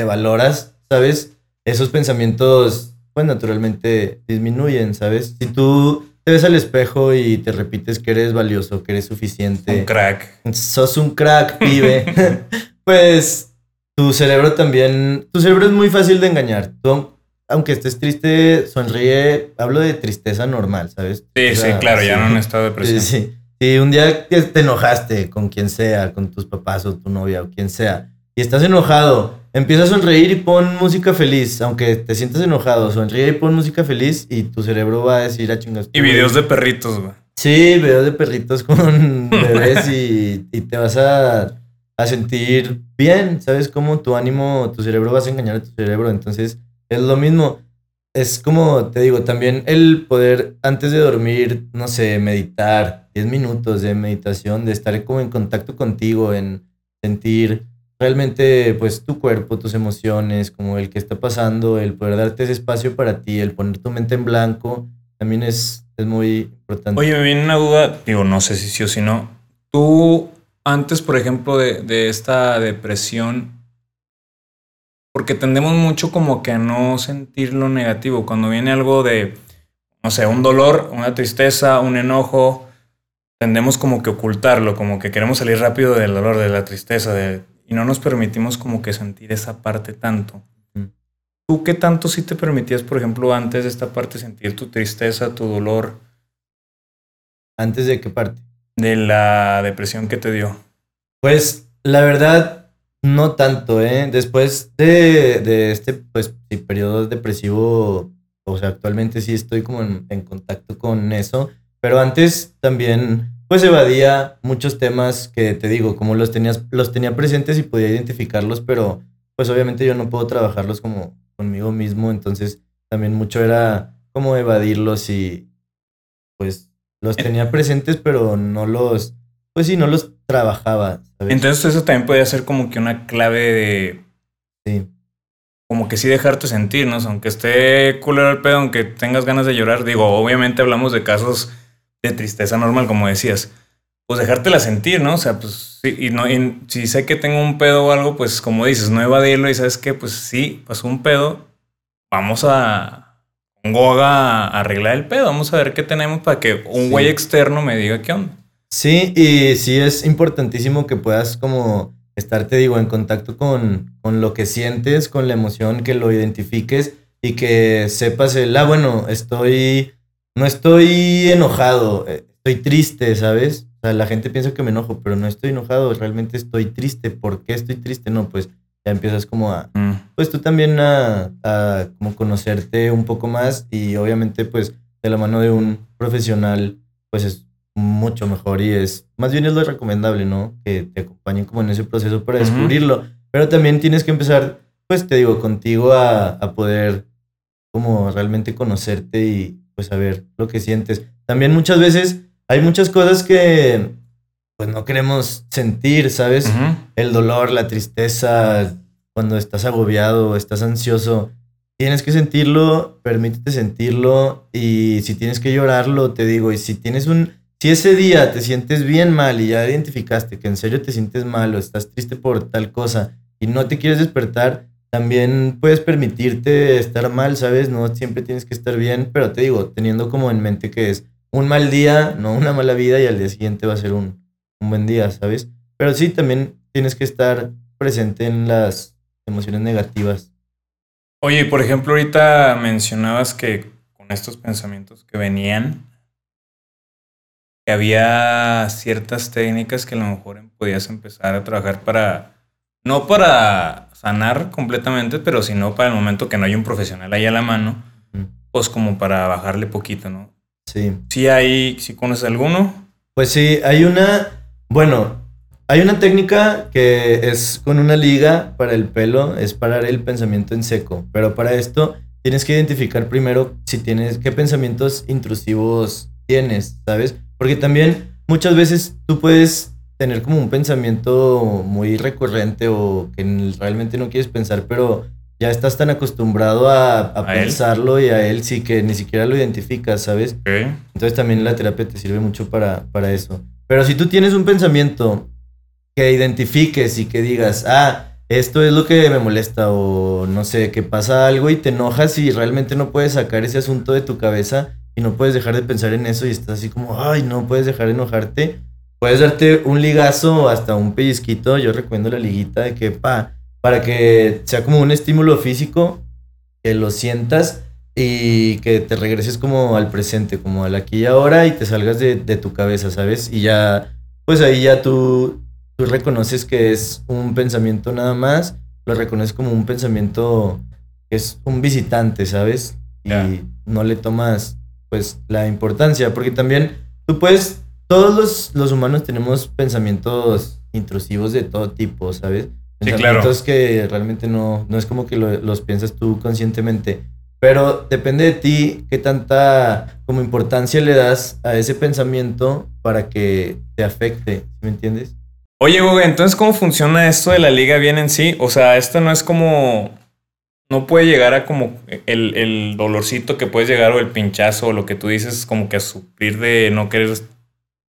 te valoras, ¿sabes? Esos pensamientos, pues naturalmente disminuyen, ¿sabes? Si tú te ves al espejo y te repites que eres valioso, que eres suficiente. Un crack. Sos un crack, pibe. pues tu cerebro también, tu cerebro es muy fácil de engañar. Tú, aunque estés triste, sonríe. Hablo de tristeza normal, ¿sabes? Sí, sí, claro, ya no en estado de depresión. Sí, sí. Si un día te enojaste con quien sea, con tus papás o tu novia o quien sea, y estás enojado Empieza a sonreír y pon música feliz. Aunque te sientas enojado, sonríe y pon música feliz y tu cerebro va a decir a ah, chingas. Y videos de perritos, güey. Sí, videos de perritos con bebés y, te vas a, a, sentir bien. ¿Sabes cómo tu ánimo, tu cerebro vas a engañar a tu cerebro? Entonces, es lo mismo. Es como te digo, también el poder antes de dormir, no sé, meditar 10 minutos de meditación, de estar como en contacto contigo, en sentir realmente pues tu cuerpo, tus emociones, como el que está pasando, el poder darte ese espacio para ti, el poner tu mente en blanco, también es, es muy importante. Oye, me viene una duda, digo, no sé si sí o si no. Tú, antes, por ejemplo, de, de esta depresión, porque tendemos mucho como que no sentir lo negativo. Cuando viene algo de, no sé, un dolor, una tristeza, un enojo, tendemos como que ocultarlo, como que queremos salir rápido del dolor, de la tristeza, de y no nos permitimos como que sentir esa parte tanto. ¿Tú qué tanto sí te permitías, por ejemplo, antes de esta parte sentir tu tristeza, tu dolor? ¿Antes de qué parte? De la depresión que te dio. Pues la verdad, no tanto, ¿eh? Después de, de este, pues, periodo depresivo, o sea, actualmente sí estoy como en, en contacto con eso, pero antes también pues evadía muchos temas que te digo, como los tenías, los tenía presentes y podía identificarlos, pero pues obviamente yo no puedo trabajarlos como conmigo mismo, entonces también mucho era como evadirlos y pues los tenía presentes, pero no los, pues sí, no los trabajaba. Entonces eso también podría ser como que una clave de... Sí. Como que sí dejarte sentir, ¿no? aunque esté culero el pedo, aunque tengas ganas de llorar, digo, obviamente hablamos de casos de tristeza normal, como decías. Pues dejártela sentir, ¿no? O sea, pues sí, y no, si sé que tengo un pedo o algo, pues como dices, no evadirlo y sabes que, pues sí, pasó un pedo, vamos a un Goga a arreglar el pedo. Vamos a ver qué tenemos para que un güey externo me diga qué onda. Sí, y sí es importantísimo que puedas como estar, te digo, en contacto con, con lo que sientes, con la emoción, que lo identifiques y que sepas el, ah, bueno, estoy, no estoy enojado, eh, estoy triste, ¿sabes? O sea, la gente piensa que me enojo, pero no estoy enojado, realmente estoy triste. ¿Por qué estoy triste? No, pues ya empiezas como a, mm. pues tú también a, a, como conocerte un poco más y obviamente pues de la mano de un profesional pues es mucho mejor y es, más bien es lo recomendable, ¿no? Que te acompañen como en ese proceso para descubrirlo, pero también tienes que empezar, pues te digo, contigo a, a poder como realmente conocerte y pues saber lo que sientes. También muchas veces hay muchas cosas que pues no queremos sentir, ¿sabes? El dolor, la tristeza, cuando estás agobiado, estás ansioso. Tienes que sentirlo, permítete sentirlo y si tienes que llorarlo, te digo, y si tienes un, si ese día te sientes bien mal y ya identificaste que en serio te sientes mal o estás triste por tal cosa y no te quieres despertar, también puedes permitirte estar mal, ¿sabes? No siempre tienes que estar bien, pero te digo, teniendo como en mente que es un mal día, no una mala vida y al día siguiente va a ser un, un buen día, ¿sabes? Pero sí, también tienes que estar presente en las emociones negativas. Oye, por ejemplo, ahorita mencionabas que con estos pensamientos que venían, que había ciertas técnicas que a lo mejor podías empezar a trabajar para, no para sanar completamente, pero sino para el momento que no hay un profesional ahí a la mano, pues como para bajarle poquito, ¿no? Sí. ¿Sí hay, si conoces alguno? Pues sí, hay una bueno, hay una técnica que es con una liga para el pelo, es parar el pensamiento en seco, pero para esto tienes que identificar primero si tienes qué pensamientos intrusivos tienes, ¿sabes? Porque también muchas veces tú puedes tener como un pensamiento muy recurrente o que realmente no quieres pensar, pero ya estás tan acostumbrado a, pensarlo y a él sí que ni siquiera lo identificas, ¿sabes? Entonces también la terapia te sirve mucho para, para eso. Pero si tú tienes un pensamiento que identifiques y que digas, ah, esto es lo que me molesta o no sé, que pasa algo y te enojas y realmente no puedes sacar ese asunto de tu cabeza y no puedes dejar de pensar en eso y estás así como, ay, no puedes dejar de enojarte, puedes darte un ligazo o hasta un pellizquito, yo recomiendo la liguita de que, pa, para que sea como un estímulo físico, que lo sientas y que te regreses como al presente, como al aquí y ahora y te salgas de, tu cabeza, ¿sabes? Y ya, pues ahí ya tú, tú reconoces que es un pensamiento nada más, lo reconoces como un pensamiento que es un visitante, ¿sabes? Y no le tomas pues la importancia, porque también tú puedes, todos los, los humanos tenemos pensamientos intrusivos de todo tipo, ¿sabes? Pensamientos que realmente no, no es como que los piensas tú conscientemente pero depende de ti qué tanta como importancia le das a ese pensamiento para que te afecte, ¿me entiendes? Oye, Google, entonces, ¿cómo funciona esto de la liga bien en sí? O sea, esto no es como. No puede llegar a como el, el dolorcito que puedes llegar o el pinchazo o lo que tú dices, como que a suplir de no querer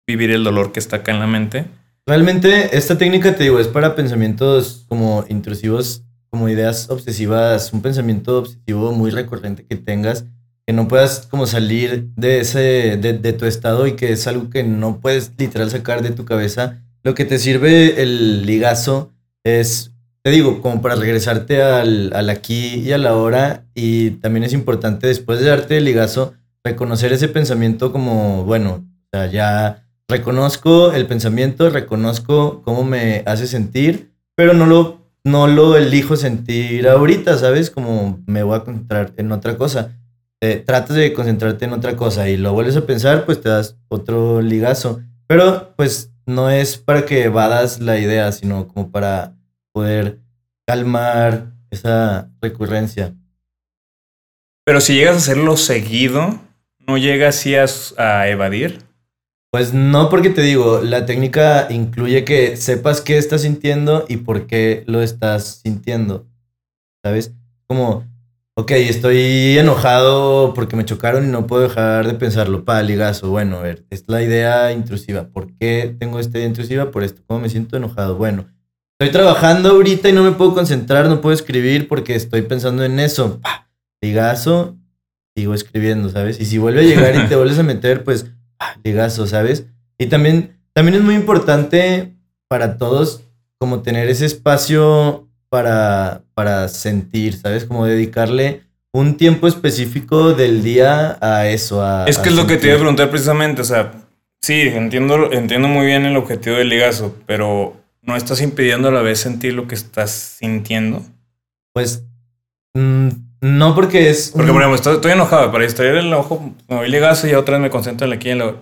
vivir el dolor que está acá en la mente. Realmente, esta técnica, te digo, es para pensamientos como intrusivos como ideas obsesivas, un pensamiento obsesivo muy recurrente que tengas, que no puedas como salir de ese, de, tu estado y que es algo que no puedes literal sacar de tu cabeza. Lo que te sirve el ligazo es, te digo, como para regresarte al, al aquí y a la hora y también es importante después de darte el ligazo, reconocer ese pensamiento como, bueno, ya reconozco el pensamiento, reconozco cómo me hace sentir, pero no lo no lo elijo sentir ahorita, ¿sabes? Como me voy a concentrar en otra cosa. Tratas de concentrarte en otra cosa y lo vuelves a pensar, pues te das otro ligazo. Pero pues no es para que vadas la idea, sino como para poder calmar esa recurrencia. Pero si llegas a hacerlo seguido, no llega así a, evadir? Pues no, porque te digo, la técnica incluye que sepas qué estás sintiendo y por qué lo estás sintiendo. ¿Sabes? Como, ok, estoy enojado porque me chocaron y no puedo dejar de pensarlo. Pa, ligazo. Bueno, a ver, es la idea intrusiva. ¿Por qué tengo esta idea intrusiva? Por esto. ¿Cómo me siento enojado? Bueno, estoy trabajando ahorita y no me puedo concentrar, no puedo escribir porque estoy pensando en eso. Pa, ligazo, sigo escribiendo, ¿sabes? Y si vuelve a llegar y te vuelves a meter, pues, ligazo, ¿sabes? Y también, también es muy importante para todos como tener ese espacio para, para sentir, ¿sabes? Como dedicarle un tiempo específico del día a eso. A, es que es lo que te iba a preguntar precisamente, o sea, sí, entiendo, entiendo muy bien el objetivo del ligazo, pero ¿no estás impidiendo a la vez sentir lo que estás sintiendo? Pues... Mmm, no porque es. Porque, por ejemplo, estoy, enojado. Para distraer el enojo, me voy ligazo y otra vez me concentro en aquí en lo.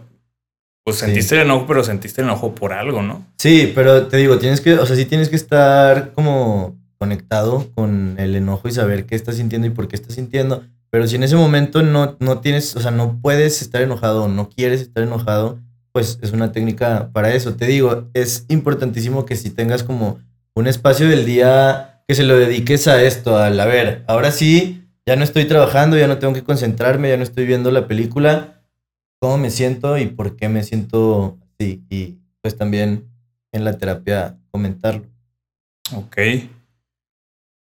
Pues sentiste el enojo, pero sentiste el enojo por algo, ¿no? Sí, pero te digo, tienes que, o sea, sí tienes que estar como conectado con el enojo y saber qué estás sintiendo y por qué estás sintiendo. Pero si en ese momento no, no tienes, o sea, no puedes estar enojado o no quieres estar enojado, pues es una técnica para eso. Te digo, es importantísimo que si tengas como un espacio del día que se lo dediques a esto, al, a ver, ahora sí, ya no estoy trabajando, ya no tengo que concentrarme, ya no estoy viendo la película, cómo me siento y por qué me siento así. Y pues también en la terapia comentarlo. Ok.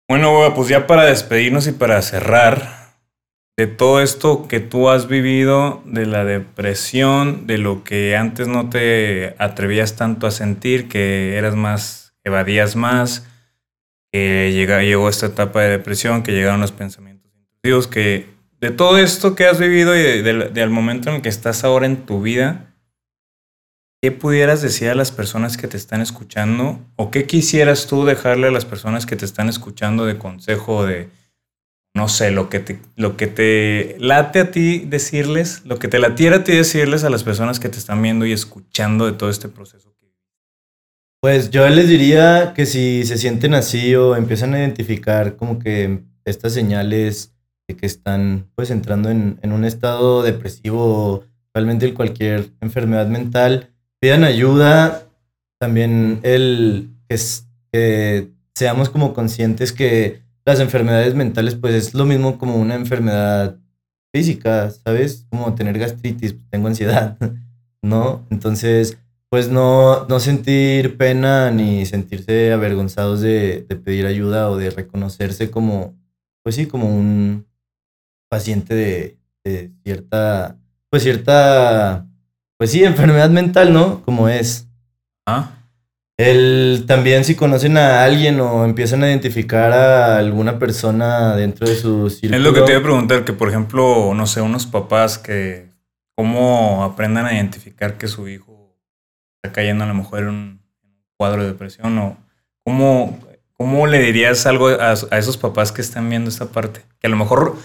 Bueno, pues ya para despedirnos y para cerrar, de todo esto que tú has vivido, de la depresión, de lo que antes no te atrevías tanto a sentir, que eras más, evadías más, que llega, llegó esta etapa de depresión, que llegaron los pensamientos intrusivos, que de todo esto que has vivido y del momento en el que estás ahora en tu vida, ¿qué pudieras decir a las personas que te están escuchando? ¿O qué quisieras tú dejarle a las personas que te están escuchando de consejo, de, no sé, lo que te, lo que te late a ti decirles, lo que te latiera a ti decirles a las personas que te están viendo y escuchando de todo este proceso? Pues yo les diría que si se sienten así o empiezan a identificar como que estas señales de que están pues entrando en, un estado depresivo o realmente cualquier enfermedad mental, pidan ayuda. También el es, que seamos como conscientes que las enfermedades mentales pues es lo mismo como una enfermedad física, ¿sabes? Como tener gastritis, tengo ansiedad, ¿no? Entonces pues no, no sentir pena ni sentirse avergonzados de, pedir ayuda o de reconocerse como, pues sí, como un paciente de, cierta, pues cierta, pues sí, enfermedad mental, ¿no? Como es. Ah. El, también si conocen a alguien o empiezan a identificar a alguna persona dentro de su círculo. Es lo que te iba a preguntar, que por ejemplo, no sé, unos papás que, ¿cómo aprendan a identificar que su hijo cayendo a lo mejor en un cuadro de depresión o cómo, cómo le dirías algo a, esos papás que están viendo esta parte? Que a lo mejor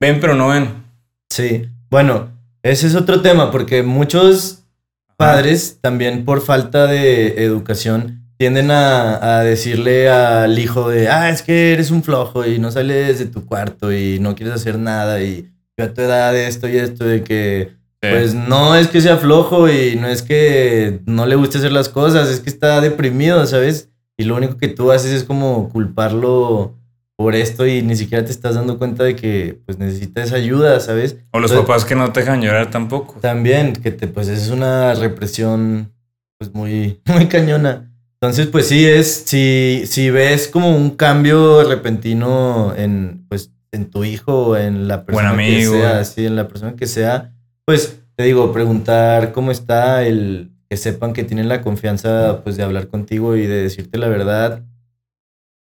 ven pero no ven. Sí, bueno, ese es otro tema porque muchos padres también por falta de educación tienden a, a, decirle al hijo de, ah, es que eres un flojo y no sales de tu cuarto y no quieres hacer nada y yo a tu edad esto y esto de que pues no es que sea flojo y no es que no le guste hacer las cosas, es que está deprimido, ¿sabes? Y lo único que tú haces es como culparlo por esto y ni siquiera te estás dando cuenta de que pues necesita esa ayuda, ¿sabes? O los papás que no te dejan llorar tampoco. También, que te pues es una represión pues muy, muy cañona. Entonces, pues sí, es, si, si ves como un cambio repentino en, pues, en tu hijo, en la persona que sea, sí, en la persona que sea, pues te digo, preguntar cómo está, el que sepan que tienen la confianza pues de hablar contigo y de decirte la verdad.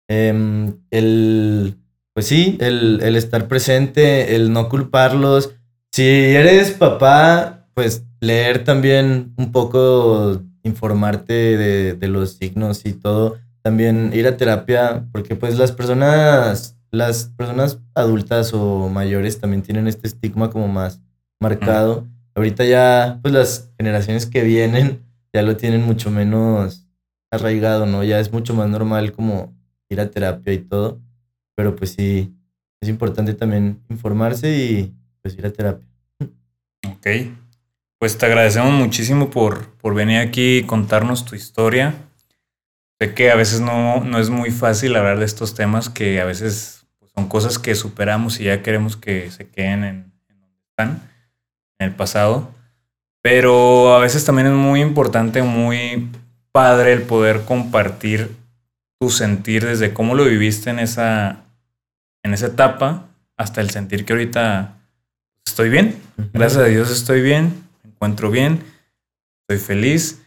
Em, el, pues sí, el, estar presente, el no culparlos. Si eres papá, pues leer también un poco, informarte de, de los signos y todo. También ir a terapia, porque pues las personas, las personas adultas o mayores también tienen este estigma como más marcado. Ahorita ya, pues las generaciones que vienen ya lo tienen mucho menos arraigado, ¿no? Ya es mucho más normal como ir a terapia y todo. Pero pues sí, es importante también informarse y pues ir a terapia. Ok. Pues te agradecemos muchísimo por, por venir aquí y contarnos tu historia. Sé que a veces no, no es muy fácil hablar de estos temas que a veces pues, son cosas que superamos y ya queremos que se queden en, en donde están, en el pasado. Pero a veces también es muy importante, muy padre el poder compartir tu sentir desde cómo lo viviste en esa, en esa etapa hasta el sentir que ahorita estoy bien. Gracias a Dios estoy bien, me encuentro bien, estoy feliz.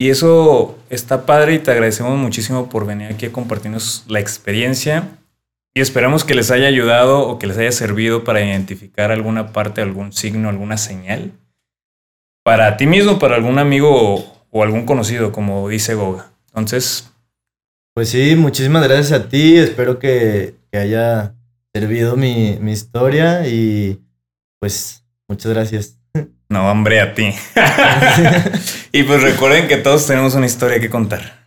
Y eso está padre y te agradecemos muchísimo por venir aquí a compartirnos la experiencia. Y esperamos que les haya ayudado o que les haya servido para identificar alguna parte, algún signo, alguna señal. Para ti mismo, para algún amigo o, algún conocido, como dice Goga. Entonces. Pues sí, muchísimas gracias a ti. Espero que, que haya servido mi, mi historia y pues muchas gracias. No, hombre, a ti. y pues recuerden que todos tenemos una historia que contar.